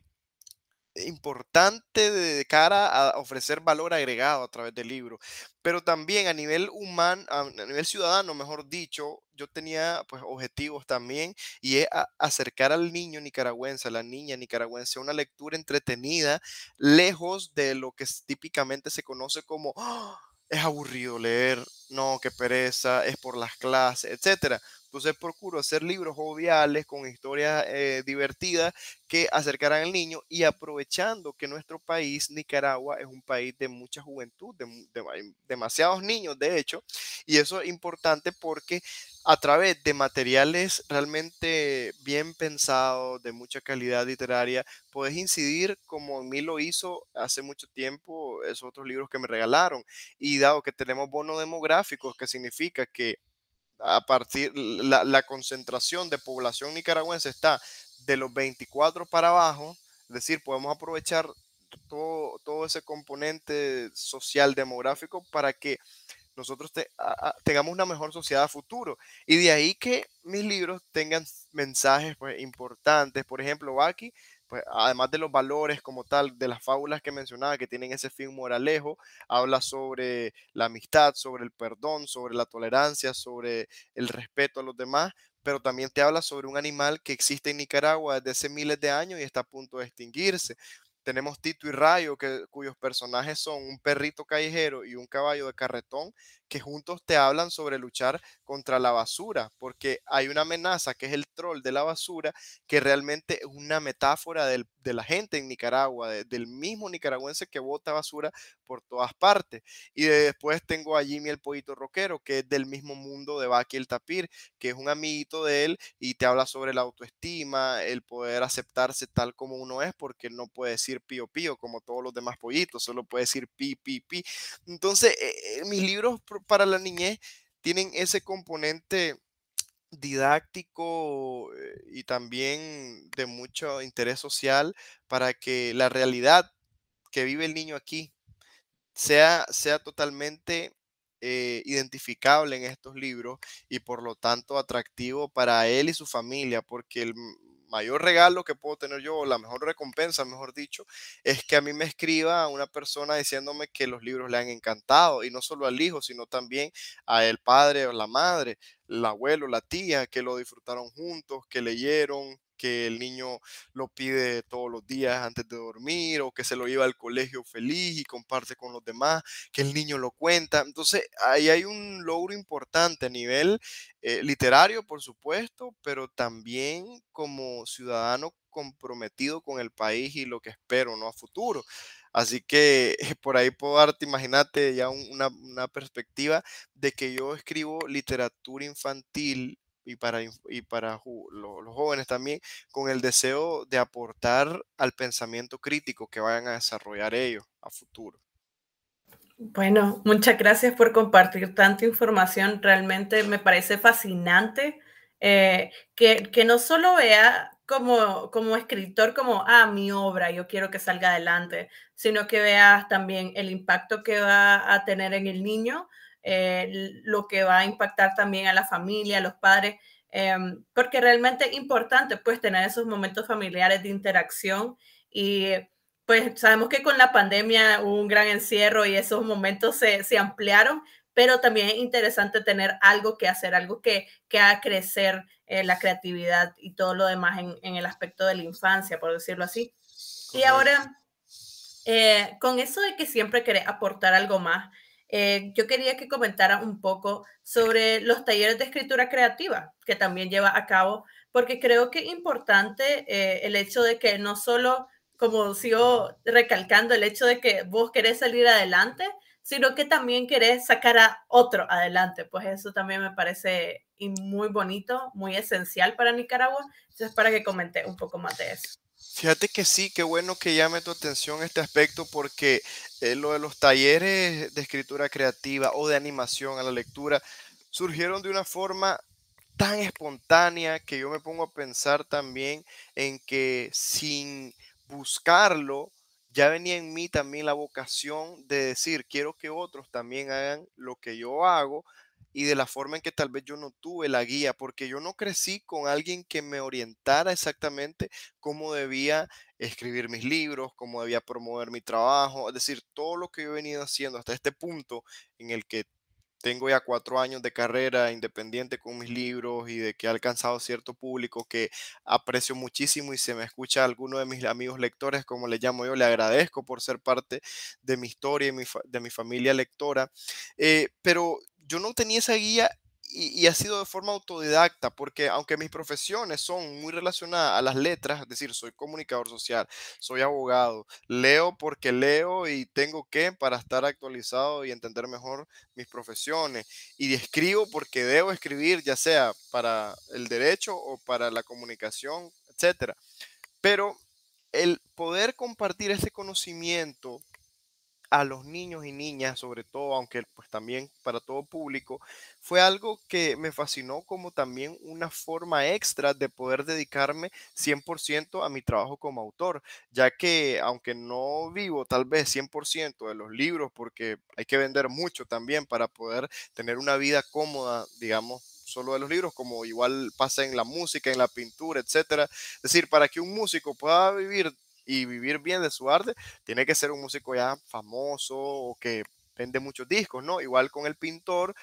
importante de cara a ofrecer valor agregado a través del libro. Pero también a nivel humano, a nivel ciudadano, mejor dicho, yo tenía pues objetivos también y es acercar al niño nicaragüense, a la niña nicaragüense, a una lectura entretenida, lejos de lo que típicamente se conoce como ¡Ah! es aburrido leer, no, qué pereza, es por las clases, etcétera. Entonces procuro hacer libros joviales con historias eh, divertidas que acercarán al niño y aprovechando que nuestro país, Nicaragua, es un país de mucha juventud, de, demasiados niños, de hecho, y eso es importante porque a través de materiales realmente bien pensados, de mucha calidad literaria, puedes incidir como en mí lo hizo hace mucho tiempo esos otros libros que me regalaron. Y dado que tenemos bonos demográficos, que significa que a partir, la, la concentración de población nicaragüense está de los 24 para abajo, es decir, podemos aprovechar todo, todo ese componente social demográfico para que nosotros tengamos una mejor sociedad futuro. Y de ahí que mis libros tengan mensajes pues, importantes. Por ejemplo, aquí pues además de los valores como tal, de las fábulas que mencionaba, que tienen ese fin moralejo, habla sobre la amistad, sobre el perdón, sobre la tolerancia, sobre el respeto a los demás, pero también te habla sobre un animal que existe en Nicaragua desde hace miles de años y está a punto de extinguirse. Tenemos Tito y Rayo, que, cuyos personajes son un perrito callejero y un caballo de carretón, que juntos te hablan sobre luchar contra la basura, porque hay una amenaza que es el troll de la basura, que realmente es una metáfora de la gente en Nicaragua, del mismo nicaragüense que bota basura por todas partes. Y después tengo a Jimmy el pollito rockero, que es del mismo mundo de Baki el tapir, que es un amiguito de él y te habla sobre la autoestima, el poder aceptarse tal como uno es, porque no puede decir pío pío como todos los demás pollitos, solo puede decir pi pi pi. Entonces, eh, eh, mis libros para la niñez tienen ese componente didáctico eh, y también de mucho interés social para que la realidad que vive el niño aquí sea, sea totalmente eh, identificable en estos libros y por lo tanto atractivo para él y su familia, porque el mayor regalo que puedo tener yo, la mejor recompensa, mejor dicho, es que a mí me escriba una persona diciéndome que los libros le han encantado, y no solo al hijo, sino también a el padre o la madre, el abuelo, la tía, que lo disfrutaron juntos, que leyeron, que el niño lo pide todos los días antes de dormir o que se lo lleva al colegio feliz y comparte con los demás, que el niño lo cuenta. Entonces, ahí hay un logro importante a nivel eh, literario, por supuesto, pero también como ciudadano comprometido con el país y lo que espero, ¿no? A futuro. Así que por ahí puedo darte, imagínate ya una, una perspectiva de que yo escribo literatura infantil y para, y para los jóvenes también, con el deseo de aportar al pensamiento crítico que vayan a desarrollar ellos a futuro. Bueno, muchas gracias por compartir tanta información. Realmente me parece fascinante eh, que, que, no solo vea como, como escritor como, ah, mi obra, yo quiero que salga adelante, sino que veas también el impacto que va a tener en el niño eh, lo que va a impactar también a la familia, a los padres, em, porque realmente es importante pues tener esos momentos familiares de interacción y pues sabemos que con la pandemia hubo un gran encierro y esos momentos se, se ampliaron, pero también es interesante tener algo que hacer, algo que, que haga crecer eh, la creatividad y todo lo demás en, en, el aspecto de la infancia, por decirlo así. Y ahora, eh, con eso de que siempre querés aportar algo más, eh, yo quería que comentara un poco sobre los talleres de escritura creativa que también lleva a cabo, porque creo que es importante eh, el hecho de que no solo, como sigo recalcando, el hecho de que vos querés salir adelante, sino que también querés sacar a otro adelante. Pues eso también me parece muy bonito, muy esencial para Nicaragua. Entonces, para que comente un poco más de eso. Fíjate que sí, qué bueno que llame tu atención este aspecto porque eh, lo de los talleres de escritura creativa o de animación a la lectura surgieron de una forma tan espontánea que yo me pongo a pensar también en que sin buscarlo, ya venía en mí también la vocación de decir, quiero que otros también hagan lo que yo hago y de la forma en que tal vez yo no tuve la guía, porque yo no crecí con alguien que me orientara exactamente cómo debía escribir mis libros, cómo debía promover mi trabajo, es decir, todo lo que yo he venido haciendo hasta este punto en el que tengo ya cuatro años de carrera independiente con mis libros y de que he alcanzado cierto público que aprecio muchísimo y se me escucha a alguno de mis amigos lectores, como le llamo yo, le agradezco por ser parte de mi historia y de mi familia lectora. Eh, pero yo no tenía esa guía y, ha sido de forma autodidacta, porque aunque mis profesiones son muy relacionadas a las letras, es decir, soy comunicador social, soy abogado, leo porque leo y tengo que para estar actualizado y entender mejor mis profesiones, y escribo porque debo escribir, ya sea para el derecho o para la comunicación, etc. Pero el poder compartir ese conocimiento a los niños y niñas, sobre todo, aunque pues también para todo público, fue algo que me fascinó como también una forma extra de poder dedicarme 100% a mi trabajo como autor, ya que aunque no vivo tal vez 100% de los libros, porque hay que vender mucho también para poder tener una vida cómoda, digamos, solo de los libros, como igual pasa en la música, en la pintura, etcétera. Es decir, para que un músico pueda vivir y vivir bien de su arte, tiene que ser un músico ya famoso o que vende muchos discos, ¿no? Igual con el pintor,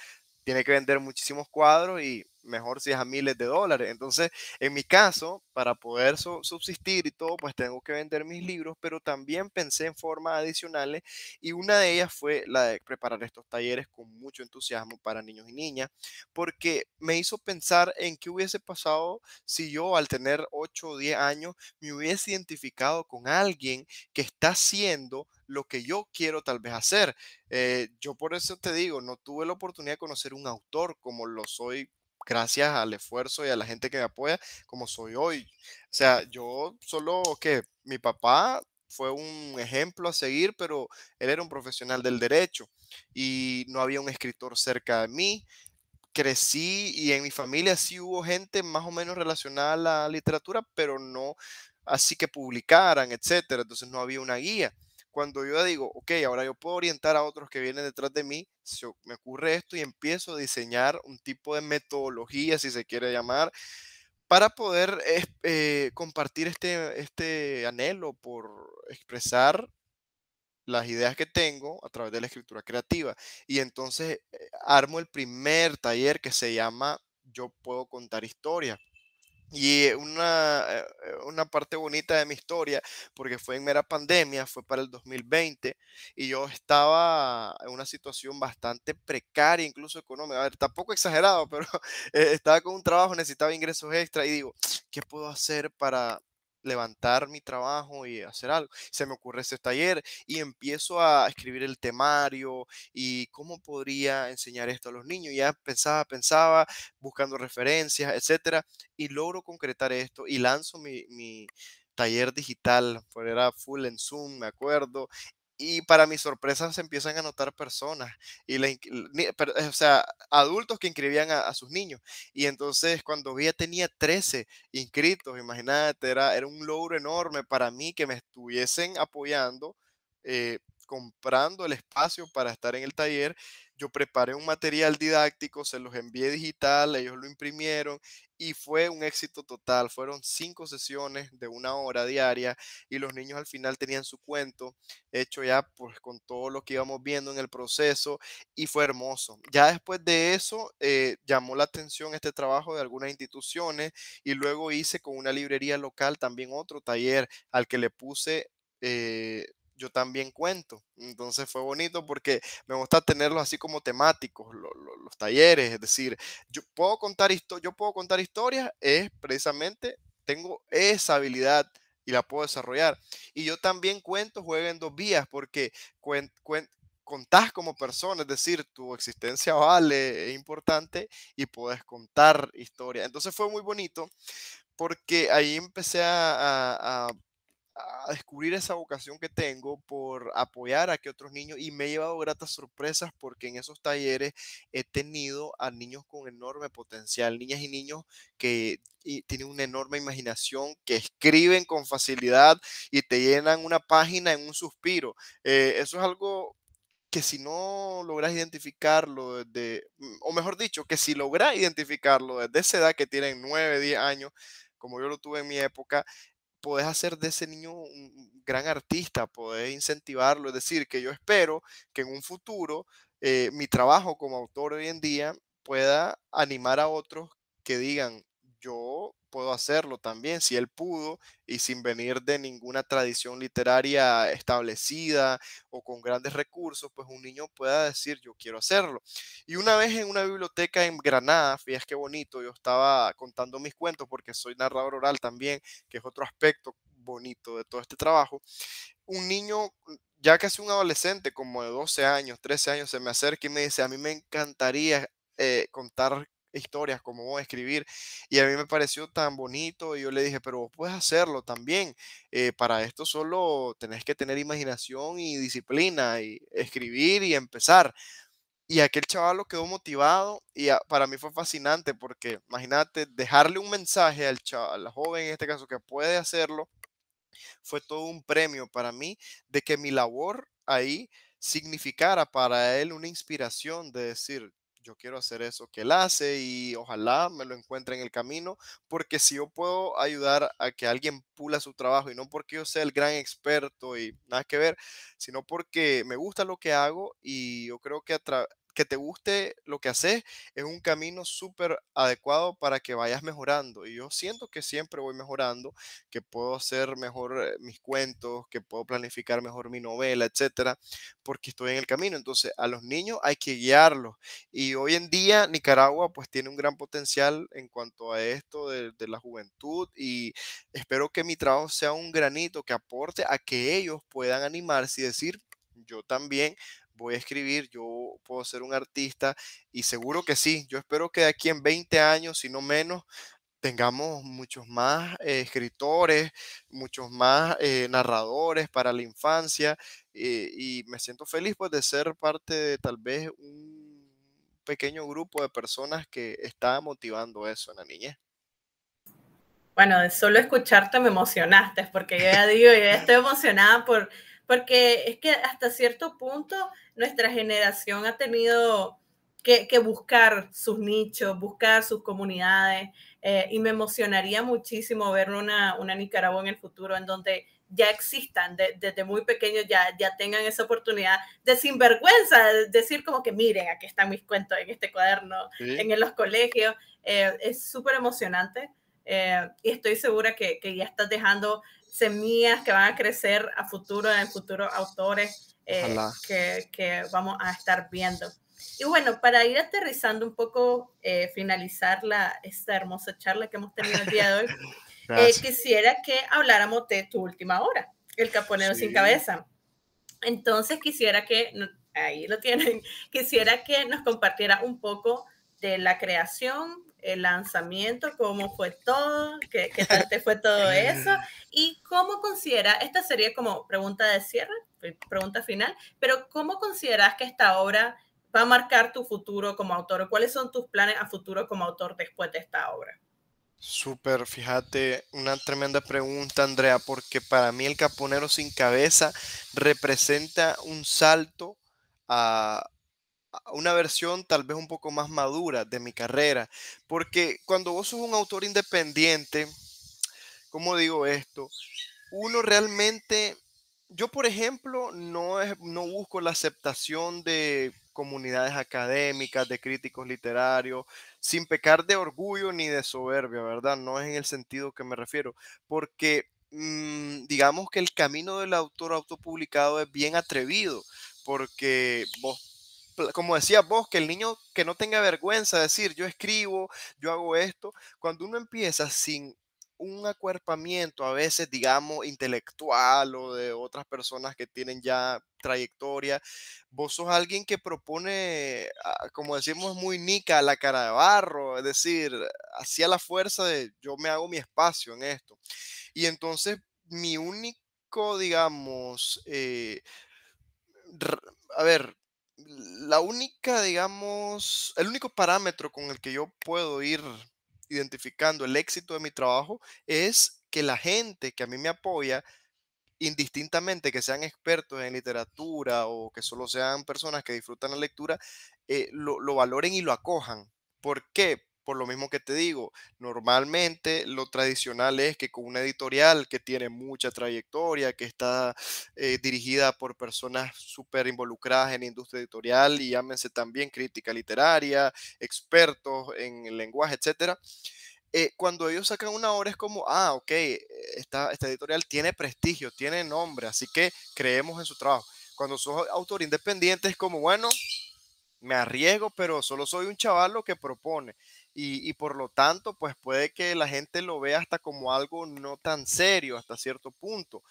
tiene que vender muchísimos cuadros y mejor si es a miles de dólares. Entonces, en mi caso, para poder subsistir y todo, pues tengo que vender mis libros, pero también pensé en formas adicionales y una de ellas fue la de preparar estos talleres con mucho entusiasmo para niños y niñas, porque me hizo pensar en qué hubiese pasado si yo al tener 8 o 10 años me hubiese identificado con alguien que está haciendo lo que yo quiero tal vez hacer. Eh, yo por eso te digo, no tuve la oportunidad de conocer un autor como lo soy gracias al esfuerzo y a la gente que me apoya como soy hoy. O sea, yo solo que mi papá fue un ejemplo a seguir, pero él era un profesional del derecho y no había un escritor cerca de mí. Crecí y en mi familia sí hubo gente más o menos relacionada a la literatura, pero no así que publicaran, etcétera. Entonces no había una guía. Cuando yo digo, ok, ahora yo puedo orientar a otros que vienen detrás de mí, me ocurre esto y empiezo a diseñar un tipo de metodología, si se quiere llamar, para poder eh, compartir este, este anhelo por expresar las ideas que tengo a través de la escritura creativa. Y entonces eh, armo el primer taller que se llama Yo puedo contar historia. Y una, eh, una parte bonita de mi historia, porque fue en mera pandemia, fue para el 2020, y yo estaba en una situación bastante precaria, incluso económica. A ver, tampoco exagerado, pero estaba con un trabajo, necesitaba ingresos extra, y digo, ¿qué puedo hacer para, levantar mi trabajo y hacer algo. Se me ocurre ese taller y empiezo a escribir el temario y cómo podría enseñar esto a los niños. Ya pensaba, pensaba, buscando referencias, etcétera, y logro concretar esto y lanzo mi, mi taller digital, era full en Zoom, me acuerdo, y para mi sorpresa se empiezan a notar personas, y o sea, adultos que inscribían a, sus niños. Y entonces cuando vi tenía 13 inscritos, imagínate, era, era un logro enorme para mí que me estuviesen apoyando, eh, comprando el espacio para estar en el taller yo preparé un material didáctico, se los envié digital, ellos lo imprimieron y fue un éxito total. Fueron cinco sesiones de una hora diaria y los niños al final tenían su cuento hecho ya pues con todo lo que íbamos viendo en el proceso y fue hermoso. Ya después de eso eh, llamó la atención este trabajo de algunas instituciones y luego hice con una librería local también otro taller al que le puse... Eh, yo también cuento. Entonces fue bonito porque me gusta tenerlos así como temáticos, los talleres, es decir, yo puedo contar yo puedo contar historias, es precisamente, tengo esa habilidad y la puedo desarrollar. Y yo también cuento, juego en dos vías porque contás como persona, es decir, tu existencia vale, es importante y puedes contar historias. Entonces fue muy bonito porque ahí empecé a descubrir esa vocación que tengo por apoyar a que otros niños y me he llevado gratas sorpresas porque en esos talleres he tenido a niños con enorme potencial, niñas y niños que tienen una enorme imaginación, que escriben con facilidad y te llenan una página en un suspiro. Eh, eso es algo que si no logras identificarlo desde, o mejor dicho, que si logras identificarlo desde esa edad que tienen 9, 10 años, como yo lo tuve en mi época, podés hacer de ese niño un gran artista, podés incentivarlo. Es decir, que yo espero que en un futuro eh, mi trabajo como autor hoy en día pueda animar a otros que digan, yo puedo hacerlo también, si él pudo y sin venir de ninguna tradición literaria establecida o con grandes recursos, pues un niño pueda decir yo quiero hacerlo. Y una vez en una biblioteca en Granada, fíjate qué bonito, yo estaba contando mis cuentos porque soy narrador oral también, que es otro aspecto bonito de todo este trabajo. Un niño ya casi un adolescente, como de 12 años, 13 años, se me acerca y me dice, a mí me encantaría eh, contar historias, como voy a escribir. Y a mí me pareció tan bonito y yo le dije, pero vos puedes hacerlo también. Eh, para esto solo tenés que tener imaginación y disciplina y escribir y empezar. Y aquel chaval lo quedó motivado y para mí fue fascinante porque imagínate dejarle un mensaje al chaval, al joven en este caso que puede hacerlo, fue todo un premio para mí de que mi labor ahí significara para él una inspiración de decir, yo quiero hacer eso que él hace y ojalá me lo encuentre en el camino, porque si yo puedo ayudar a que alguien pula su trabajo y no porque yo sea el gran experto y nada que ver, sino porque me gusta lo que hago y yo creo que a, que te guste lo que haces es un camino súper adecuado para que vayas mejorando. Y yo siento que siempre voy mejorando, que puedo hacer mejor eh, mis cuentos, que puedo planificar mejor mi novela, etcétera, porque estoy en el camino. Entonces, a los niños hay que guiarlos. Y hoy en día Nicaragua pues tiene un gran potencial en cuanto a esto de, de la juventud y espero que mi trabajo sea un granito que aporte a que ellos puedan animarse y decir, yo también voy a escribir, yo puedo ser un artista y seguro que sí, yo espero que de aquí en 20 años, si no menos, tengamos muchos más eh, escritores, muchos más eh, narradores para la infancia eh, y me siento feliz pues de ser parte de tal vez un pequeño grupo de personas que está motivando eso en la niñez. Bueno, de solo escucharte me emocionaste, porque yo ya digo, yo ya estoy emocionada por, porque es que hasta cierto punto nuestra generación ha tenido que, buscar sus nichos, buscar sus comunidades, eh, y me emocionaría muchísimo ver una, una Nicaragua en el futuro en donde ya existan, desde muy pequeños ya, ya tengan esa oportunidad de sinvergüenza, de decir como que miren, aquí están mis cuentos en este cuaderno, en los colegios. Eh, es súper emocionante eh, y estoy segura que, que, ya estás dejando semillas que van a crecer a futuro, en futuro autores eh, que, que, vamos a estar viendo. Y bueno, para ir aterrizando un poco, finalizar la, esta hermosa charla que hemos tenido el día de hoy. Eh, quisiera que habláramos de tu última hora, El Caponero sin Cabeza. Entonces quisiera que, ahí lo tienen, quisiera que nos compartiera un poco de la creación, el lanzamiento, cómo fue todo, qué, qué tal te fue todo eso y cómo considera, esta sería como pregunta de cierre, pregunta final, pero cómo consideras que esta obra va a marcar tu futuro como autor cuáles son tus planes a futuro como autor después de esta obra? Súper, fíjate, una tremenda pregunta, Andrea, porque para mí el caponero sin cabeza representa un salto a, una versión tal vez un poco más madura de mi carrera, porque cuando vos sos un autor independiente, ¿cómo digo esto? Uno realmente, yo por ejemplo, no, es, no busco la aceptación de comunidades académicas, de críticos literarios, sin pecar de orgullo ni de soberbia, ¿verdad? No es en el sentido que me refiero, porque mm, digamos que el camino del autor autopublicado es bien atrevido, porque vos como decías vos, que el niño que no tenga vergüenza de decir, yo escribo, yo hago esto, cuando uno empieza sin un acuerpamiento a veces, digamos, intelectual o de otras personas que tienen ya trayectoria. Vos sos alguien que propone, ah, como decimos, muy nica la cara de barro, es decir, hacía la fuerza de yo me hago mi espacio en esto. Y entonces mi único, digamos, eh, a ver, la única, digamos, el único parámetro con el que yo puedo ir identificando el éxito de mi trabajo es que la gente que a mí me apoya, indistintamente que sean expertos en literatura o que solo sean personas que disfrutan la lectura, eh, lo, lo valoren y lo acojan. ¿Por qué? Por lo mismo que te digo, normalmente lo tradicional es que con una editorial que tiene mucha trayectoria, que está eh, dirigida por personas súper involucradas en la industria editorial y llámense también crítica literaria, expertos en el lenguaje, etcétera. Eh, cuando ellos sacan una obra es como, ah, ok, esta, esta editorial tiene prestigio, tiene nombre, así que creemos en su trabajo. Cuando sos autor independiente es como, bueno, me arriesgo, pero solo soy un chavalo que propone y, por lo tanto, pues puede que la gente lo vea hasta como algo no tan serio hasta cierto punto.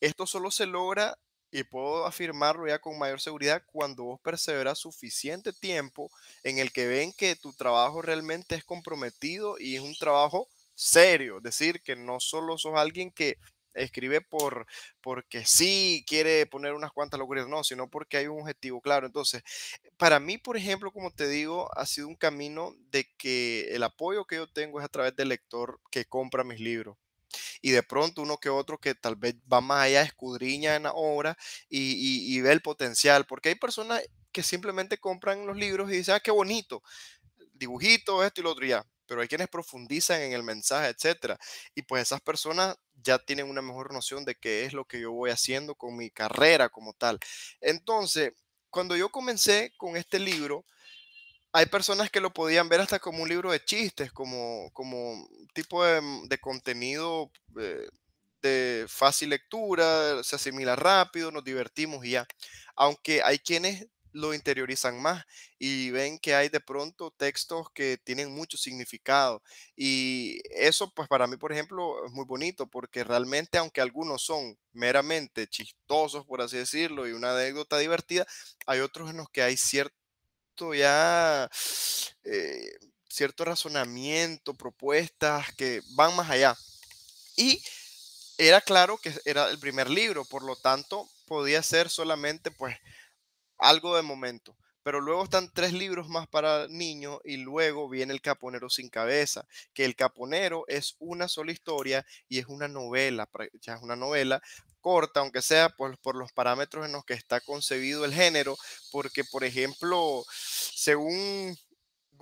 Esto solo se logra, y puedo afirmarlo ya con mayor seguridad, cuando vos perseveras suficiente tiempo en el que ven que tu trabajo realmente es comprometido y es un trabajo serio, es decir, que no solo sos alguien que escribe por porque sí quiere poner unas cuantas locuras, no, sino porque hay un objetivo claro. Entonces, para mí, por ejemplo, como te digo, ha sido un camino de que el apoyo que yo tengo es a través del lector que compra mis libros. Y de pronto uno que otro que tal vez va más allá, escudriña en la obra y, y ve el potencial, porque hay personas que simplemente compran los libros y dicen, ah, qué bonito, dibujito, esto y lo otro, ya pero hay quienes profundizan en el mensaje, etcétera. Y pues esas personas ya tienen una mejor noción de qué es lo que yo voy haciendo con mi carrera como tal. Entonces, cuando yo comencé con este libro, hay personas que lo podían ver hasta como un libro de chistes, como, como tipo de, mm, contenido eh, de fácil lectura, se asimila rápido, nos divertimos y ya. Aunque hay quienes lo interiorizan más y ven que hay de pronto textos que tienen mucho significado. Y eso, pues para mí, por ejemplo, es muy bonito porque realmente, aunque algunos son meramente chistosos, por así decirlo, y una anécdota divertida, hay otros en los que hay cierto ya... Eh, cierto razonamiento, propuestas que van más allá. Y era claro que era el primer libro, por lo tanto podía ser solamente pues algo de momento. Pero luego están tres libros más para niños y luego viene El Caponero sin cabeza, que El Caponero es una sola historia y es una novela, ya es una novela corta, aunque sea por, por los parámetros en los que está concebido el género, porque por ejemplo, según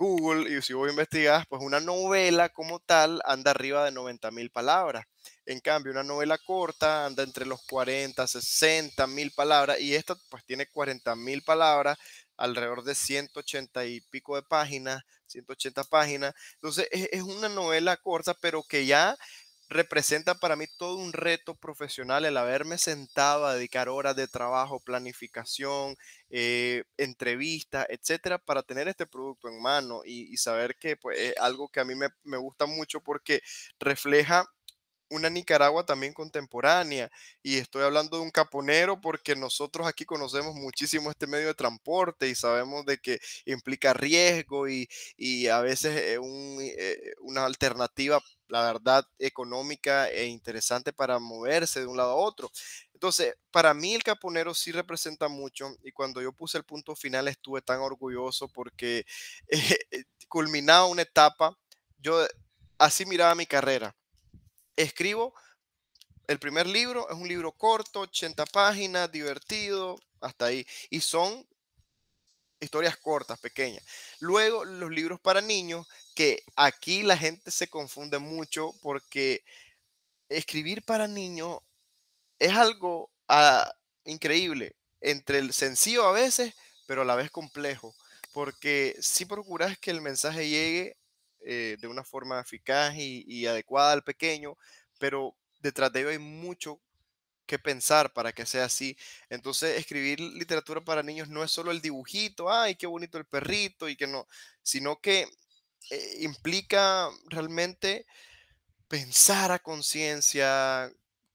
Google, y si voy a investigar, pues una novela como tal anda arriba de 90 mil palabras. En cambio, una novela corta anda entre los 40, 60 mil palabras y esta pues tiene 40 mil palabras, alrededor de 180 y pico de páginas, 180 páginas. Entonces es, es una novela corta, pero que ya representa para mí todo un reto profesional el haberme sentado a dedicar horas de trabajo, planificación, eh, entrevistas, etcétera, para tener este producto en mano y, saber que pues, es algo que a mí me, me gusta mucho porque refleja una Nicaragua también contemporánea. Y estoy hablando de un caponero porque nosotros aquí conocemos muchísimo este medio de transporte y sabemos de que implica riesgo y, a veces es eh, una alternativa, la verdad, económica e interesante para moverse de un lado a otro. Entonces, para mí el caponero sí representa mucho y cuando yo puse el punto final estuve tan orgulloso porque eh, culminaba una etapa, yo así miraba mi carrera escribo el primer libro, es un libro corto, 80 páginas, divertido, hasta ahí. Y son historias cortas, pequeñas. Luego, los libros para niños, que aquí la gente se confunde mucho porque escribir para niños es algo ah, increíble, entre el sencillo a veces, pero a la vez complejo, porque si procuras que el mensaje llegue eh, de una forma eficaz y, adecuada al pequeño, pero detrás de ello hay mucho que pensar para que sea así. Entonces, escribir literatura para niños no es solo el dibujito, ay, qué bonito el perrito y que no, sino que eh, implica realmente pensar a conciencia,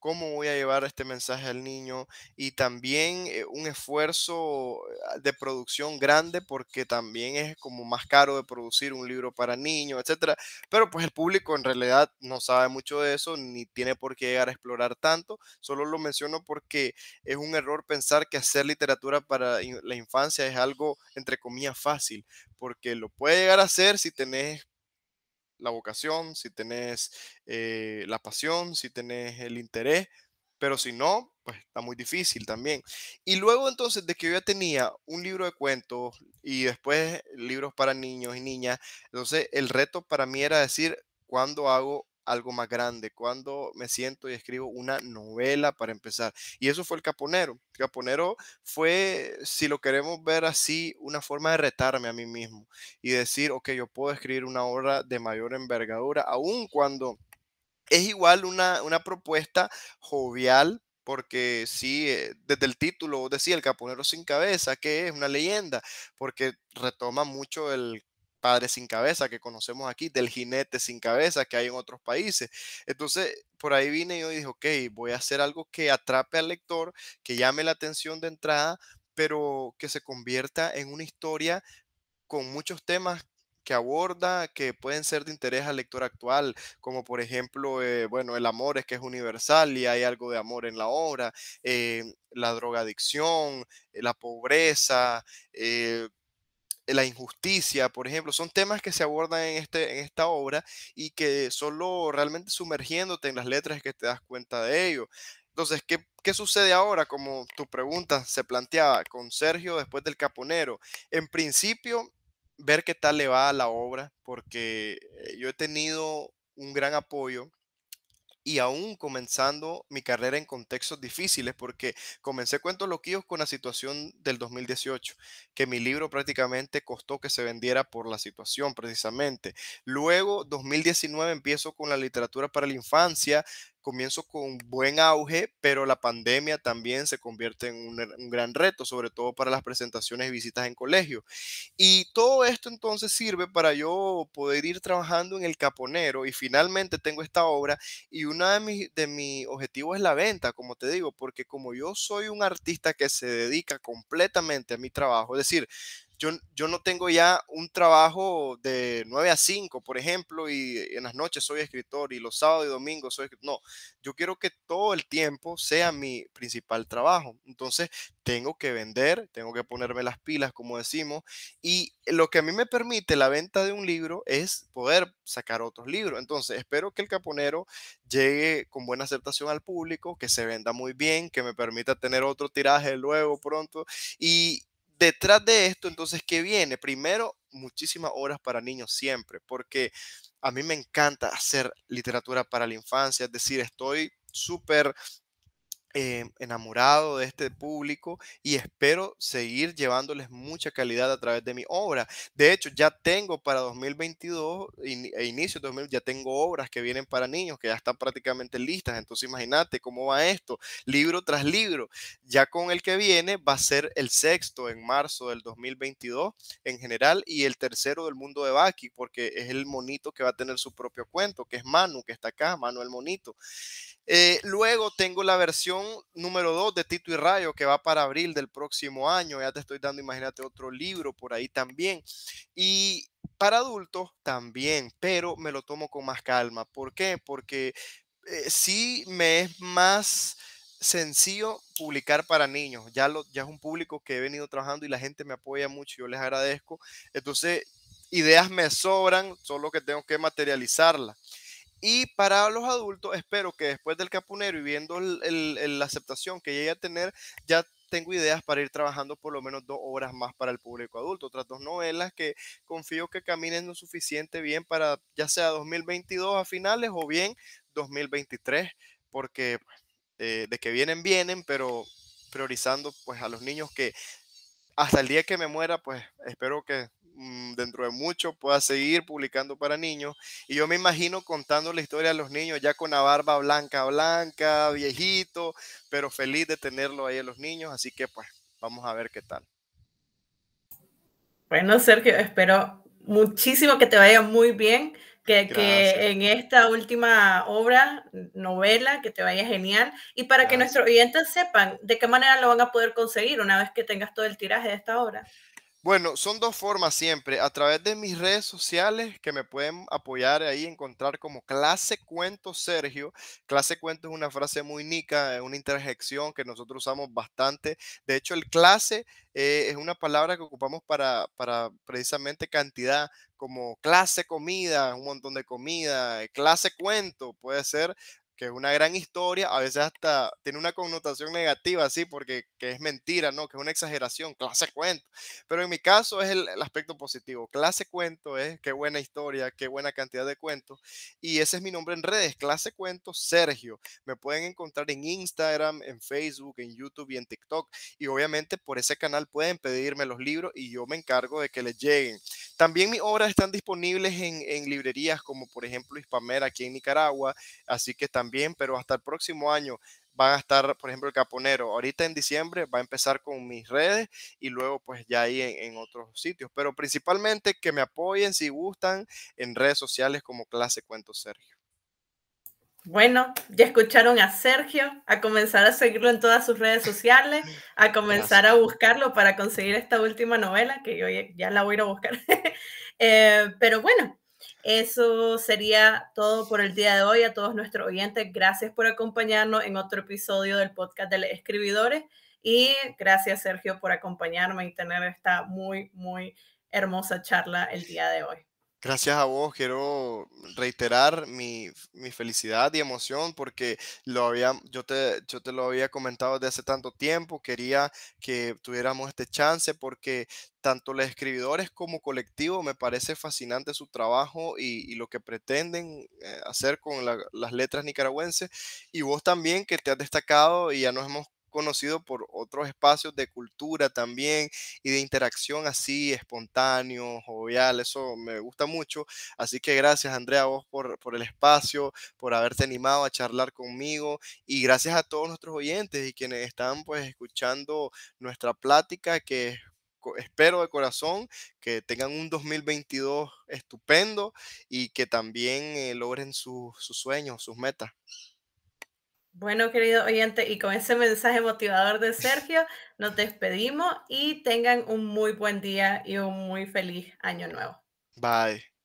cómo voy a llevar este mensaje al niño y también eh, un esfuerzo ah, de producción grande porque también es como más caro de producir un libro para niños, etcétera. Pero pues el público en realidad no sabe mucho de eso ni tiene por qué llegar a explorar tanto. Solo lo menciono porque es un error pensar que hacer literatura para la infancia es algo entre comillas fácil, porque lo puede llegar a hacer si tenés la vocación, si tenés eh, la pasión, si tenés el interés, pero si no, pues está muy difícil también. Y luego entonces de que yo ya tenía un libro de cuentos y después libros para niños y niñas, entonces el reto para mí era decir, ¿cuándo hago algo más grande, cuando me siento y escribo una novela para empezar. Y eso fue el Caponero. El Caponero fue, si lo queremos ver así, una forma de retarme a mí mismo y decir, ok, yo puedo escribir una obra de mayor envergadura, aun cuando es igual una, una propuesta jovial, porque sí, eh, desde el título decía el caponero sin cabeza, que es una leyenda, porque retoma mucho el padre sin cabeza que conocemos aquí, del jinete sin cabeza que hay en otros países. Entonces, por ahí vine yo y dije, ok, voy a hacer algo que atrape al lector, que llame la atención de entrada, pero que se convierta en una historia con muchos temas que aborda, que pueden ser de interés al lector actual, como por ejemplo, eh, bueno, el amor es que es universal y hay algo de amor en la obra, eh, la drogadicción, eh, la pobreza, la injusticia, por ejemplo, son temas que se abordan en, este, en esta obra y que solo realmente sumergiéndote en las letras que te das cuenta de ello. Entonces, ¿qué, ¿qué, sucede ahora? Como tu pregunta se planteaba con Sergio después del Caponero. En principio, ver qué tal le va a la obra, porque eh, yo he tenido un gran apoyo y aún comenzando mi carrera en contextos difíciles, porque comencé cuentos loquillos con la situación del 2018, que mi libro prácticamente costó que se vendiera por la situación precisamente. Luego, 2019, empiezo con la literatura para la infancia, comienzo con buen auge, pero la pandemia también se convierte en un, un, gran reto, sobre todo para las presentaciones y visitas en colegio. Y todo esto entonces sirve para yo poder ir trabajando en el caponero y finalmente tengo esta obra y uno de mis, de mis objetivos es la venta, como te digo, porque como yo soy un artista que se dedica completamente a mi trabajo, es decir, yo, yo no tengo ya un trabajo de 9 a 5, por ejemplo, y en las noches soy escritor y los sábados y domingos soy escritor. No, yo quiero que todo el tiempo sea mi principal trabajo. Entonces, tengo que vender, tengo que ponerme las pilas, como decimos, y lo que a mí me permite la venta de un libro es poder sacar otros libros. Entonces, espero que el caponero llegue con buena aceptación al público, que se venda muy bien, que me permita tener otro tiraje luego pronto. Y detrás de esto, entonces, ¿qué viene? Primero, muchísimas horas para niños siempre, porque a mí me encanta hacer literatura para la infancia, es decir, estoy súper eh, enamorado de este público y espero seguir llevándoles mucha calidad a través de mi obra. De hecho, ya tengo para 2022 e inicio de 2000, ya tengo obras que vienen para niños que ya están prácticamente listas. Entonces, imagínate cómo va esto, libro tras libro. Ya con el que viene va a ser el sexto en marzo del 2022 en general y el tercero del mundo de Baki, porque es el monito que va a tener su propio cuento, que es Manu, que está acá, Manu el monito. Eh, luego tengo la versión número 2 de Tito y Rayo que va para abril del próximo año. Ya te estoy dando, imagínate, otro libro por ahí también. Y para adultos también, pero me lo tomo con más calma. ¿Por qué? Porque eh, sí me es más sencillo publicar para niños. Ya, lo, ya es un público que he venido trabajando y la gente me apoya mucho. Yo les agradezco. Entonces, ideas me sobran, solo que tengo que materializarlas. Y para los adultos, espero que después del capunero y viendo la aceptación que llegue a tener, ya tengo ideas para ir trabajando por lo menos dos horas más para el público adulto. Otras dos novelas que confío que caminen lo suficiente bien para ya sea 2022 a finales o bien 2023, porque eh, de que vienen, vienen, pero priorizando pues a los niños que hasta el día que me muera, pues espero que dentro de mucho pueda seguir publicando para niños. Y yo me imagino contando la historia a los niños ya con la barba blanca, blanca, viejito, pero feliz de tenerlo ahí a los niños. Así que pues vamos a ver qué tal. Bueno, Sergio, espero muchísimo que te vaya muy bien, que, que, en esta última obra, novela, que te vaya genial. Y para que nuestros oyentes sepan de qué manera lo van a poder conseguir una vez que tengas todo el tiraje de esta obra. Bueno, son dos formas siempre. A través de mis redes sociales que me pueden apoyar ahí, encontrar como clase cuento Sergio. Clase cuento es una frase muy nica, una interjección que nosotros usamos bastante. De hecho, el clase eh, es una palabra que ocupamos para, para precisamente cantidad, como clase comida, un montón de comida, clase cuento, puede ser que una gran historia, a veces hasta tiene una connotación negativa, sí, porque que es mentira, ¿no? Que es una exageración, clase cuento. Pero en mi caso es el, aspecto positivo. Clase cuento es qué buena historia, qué buena cantidad de cuentos. Y ese es mi nombre en redes, clase cuento Sergio. Me pueden encontrar en Instagram, en Facebook, en YouTube y en TikTok. Y obviamente por ese canal pueden pedirme los libros y yo me encargo de que les lleguen. También mis obras están disponibles en, en librerías como por ejemplo Hispamera aquí en Nicaragua. Así que también bien, pero hasta el próximo año van a estar, por ejemplo, el Caponero. Ahorita en diciembre va a empezar con mis redes y luego pues ya ahí en, otros sitios. Pero principalmente que me apoyen si gustan en redes sociales como Clase Cuento Sergio. Bueno, ya escucharon a Sergio, a comenzar a seguirlo en todas sus redes sociales, a comenzar a buscarlo para conseguir esta última novela, que yo ya la voy a ir a buscar. Eh, pero bueno, eso sería todo por el día de hoy. A todos nuestros oyentes, gracias por acompañarnos en otro episodio del podcast de los escribidores. Y gracias, Sergio, por acompañarme y tener esta muy, muy hermosa charla el día de hoy. Gracias a vos, quiero reiterar mi, felicidad y emoción porque lo había, yo, te, yo te lo había comentado desde hace tanto tiempo, quería que tuviéramos este chance porque tanto los escribidores como colectivo me parece fascinante su trabajo y, lo que pretenden eh, hacer con las letras nicaragüenses y vos también que te has destacado y ya nos hemos conocido por otros espacios de cultura también y de interacción así espontáneo, jovial, eso me gusta mucho. Así que gracias Andrea vos por, por el espacio, por haberte animado a charlar conmigo y gracias a todos nuestros oyentes y quienes están pues escuchando nuestra plática que espero de corazón que tengan un 2022 estupendo y que también eh, logren sus sueños, sus metas. Bueno, querido oyente, y con ese mensaje motivador de Sergio, nos despedimos y tengan un muy buen día y un muy feliz año nuevo. Bye.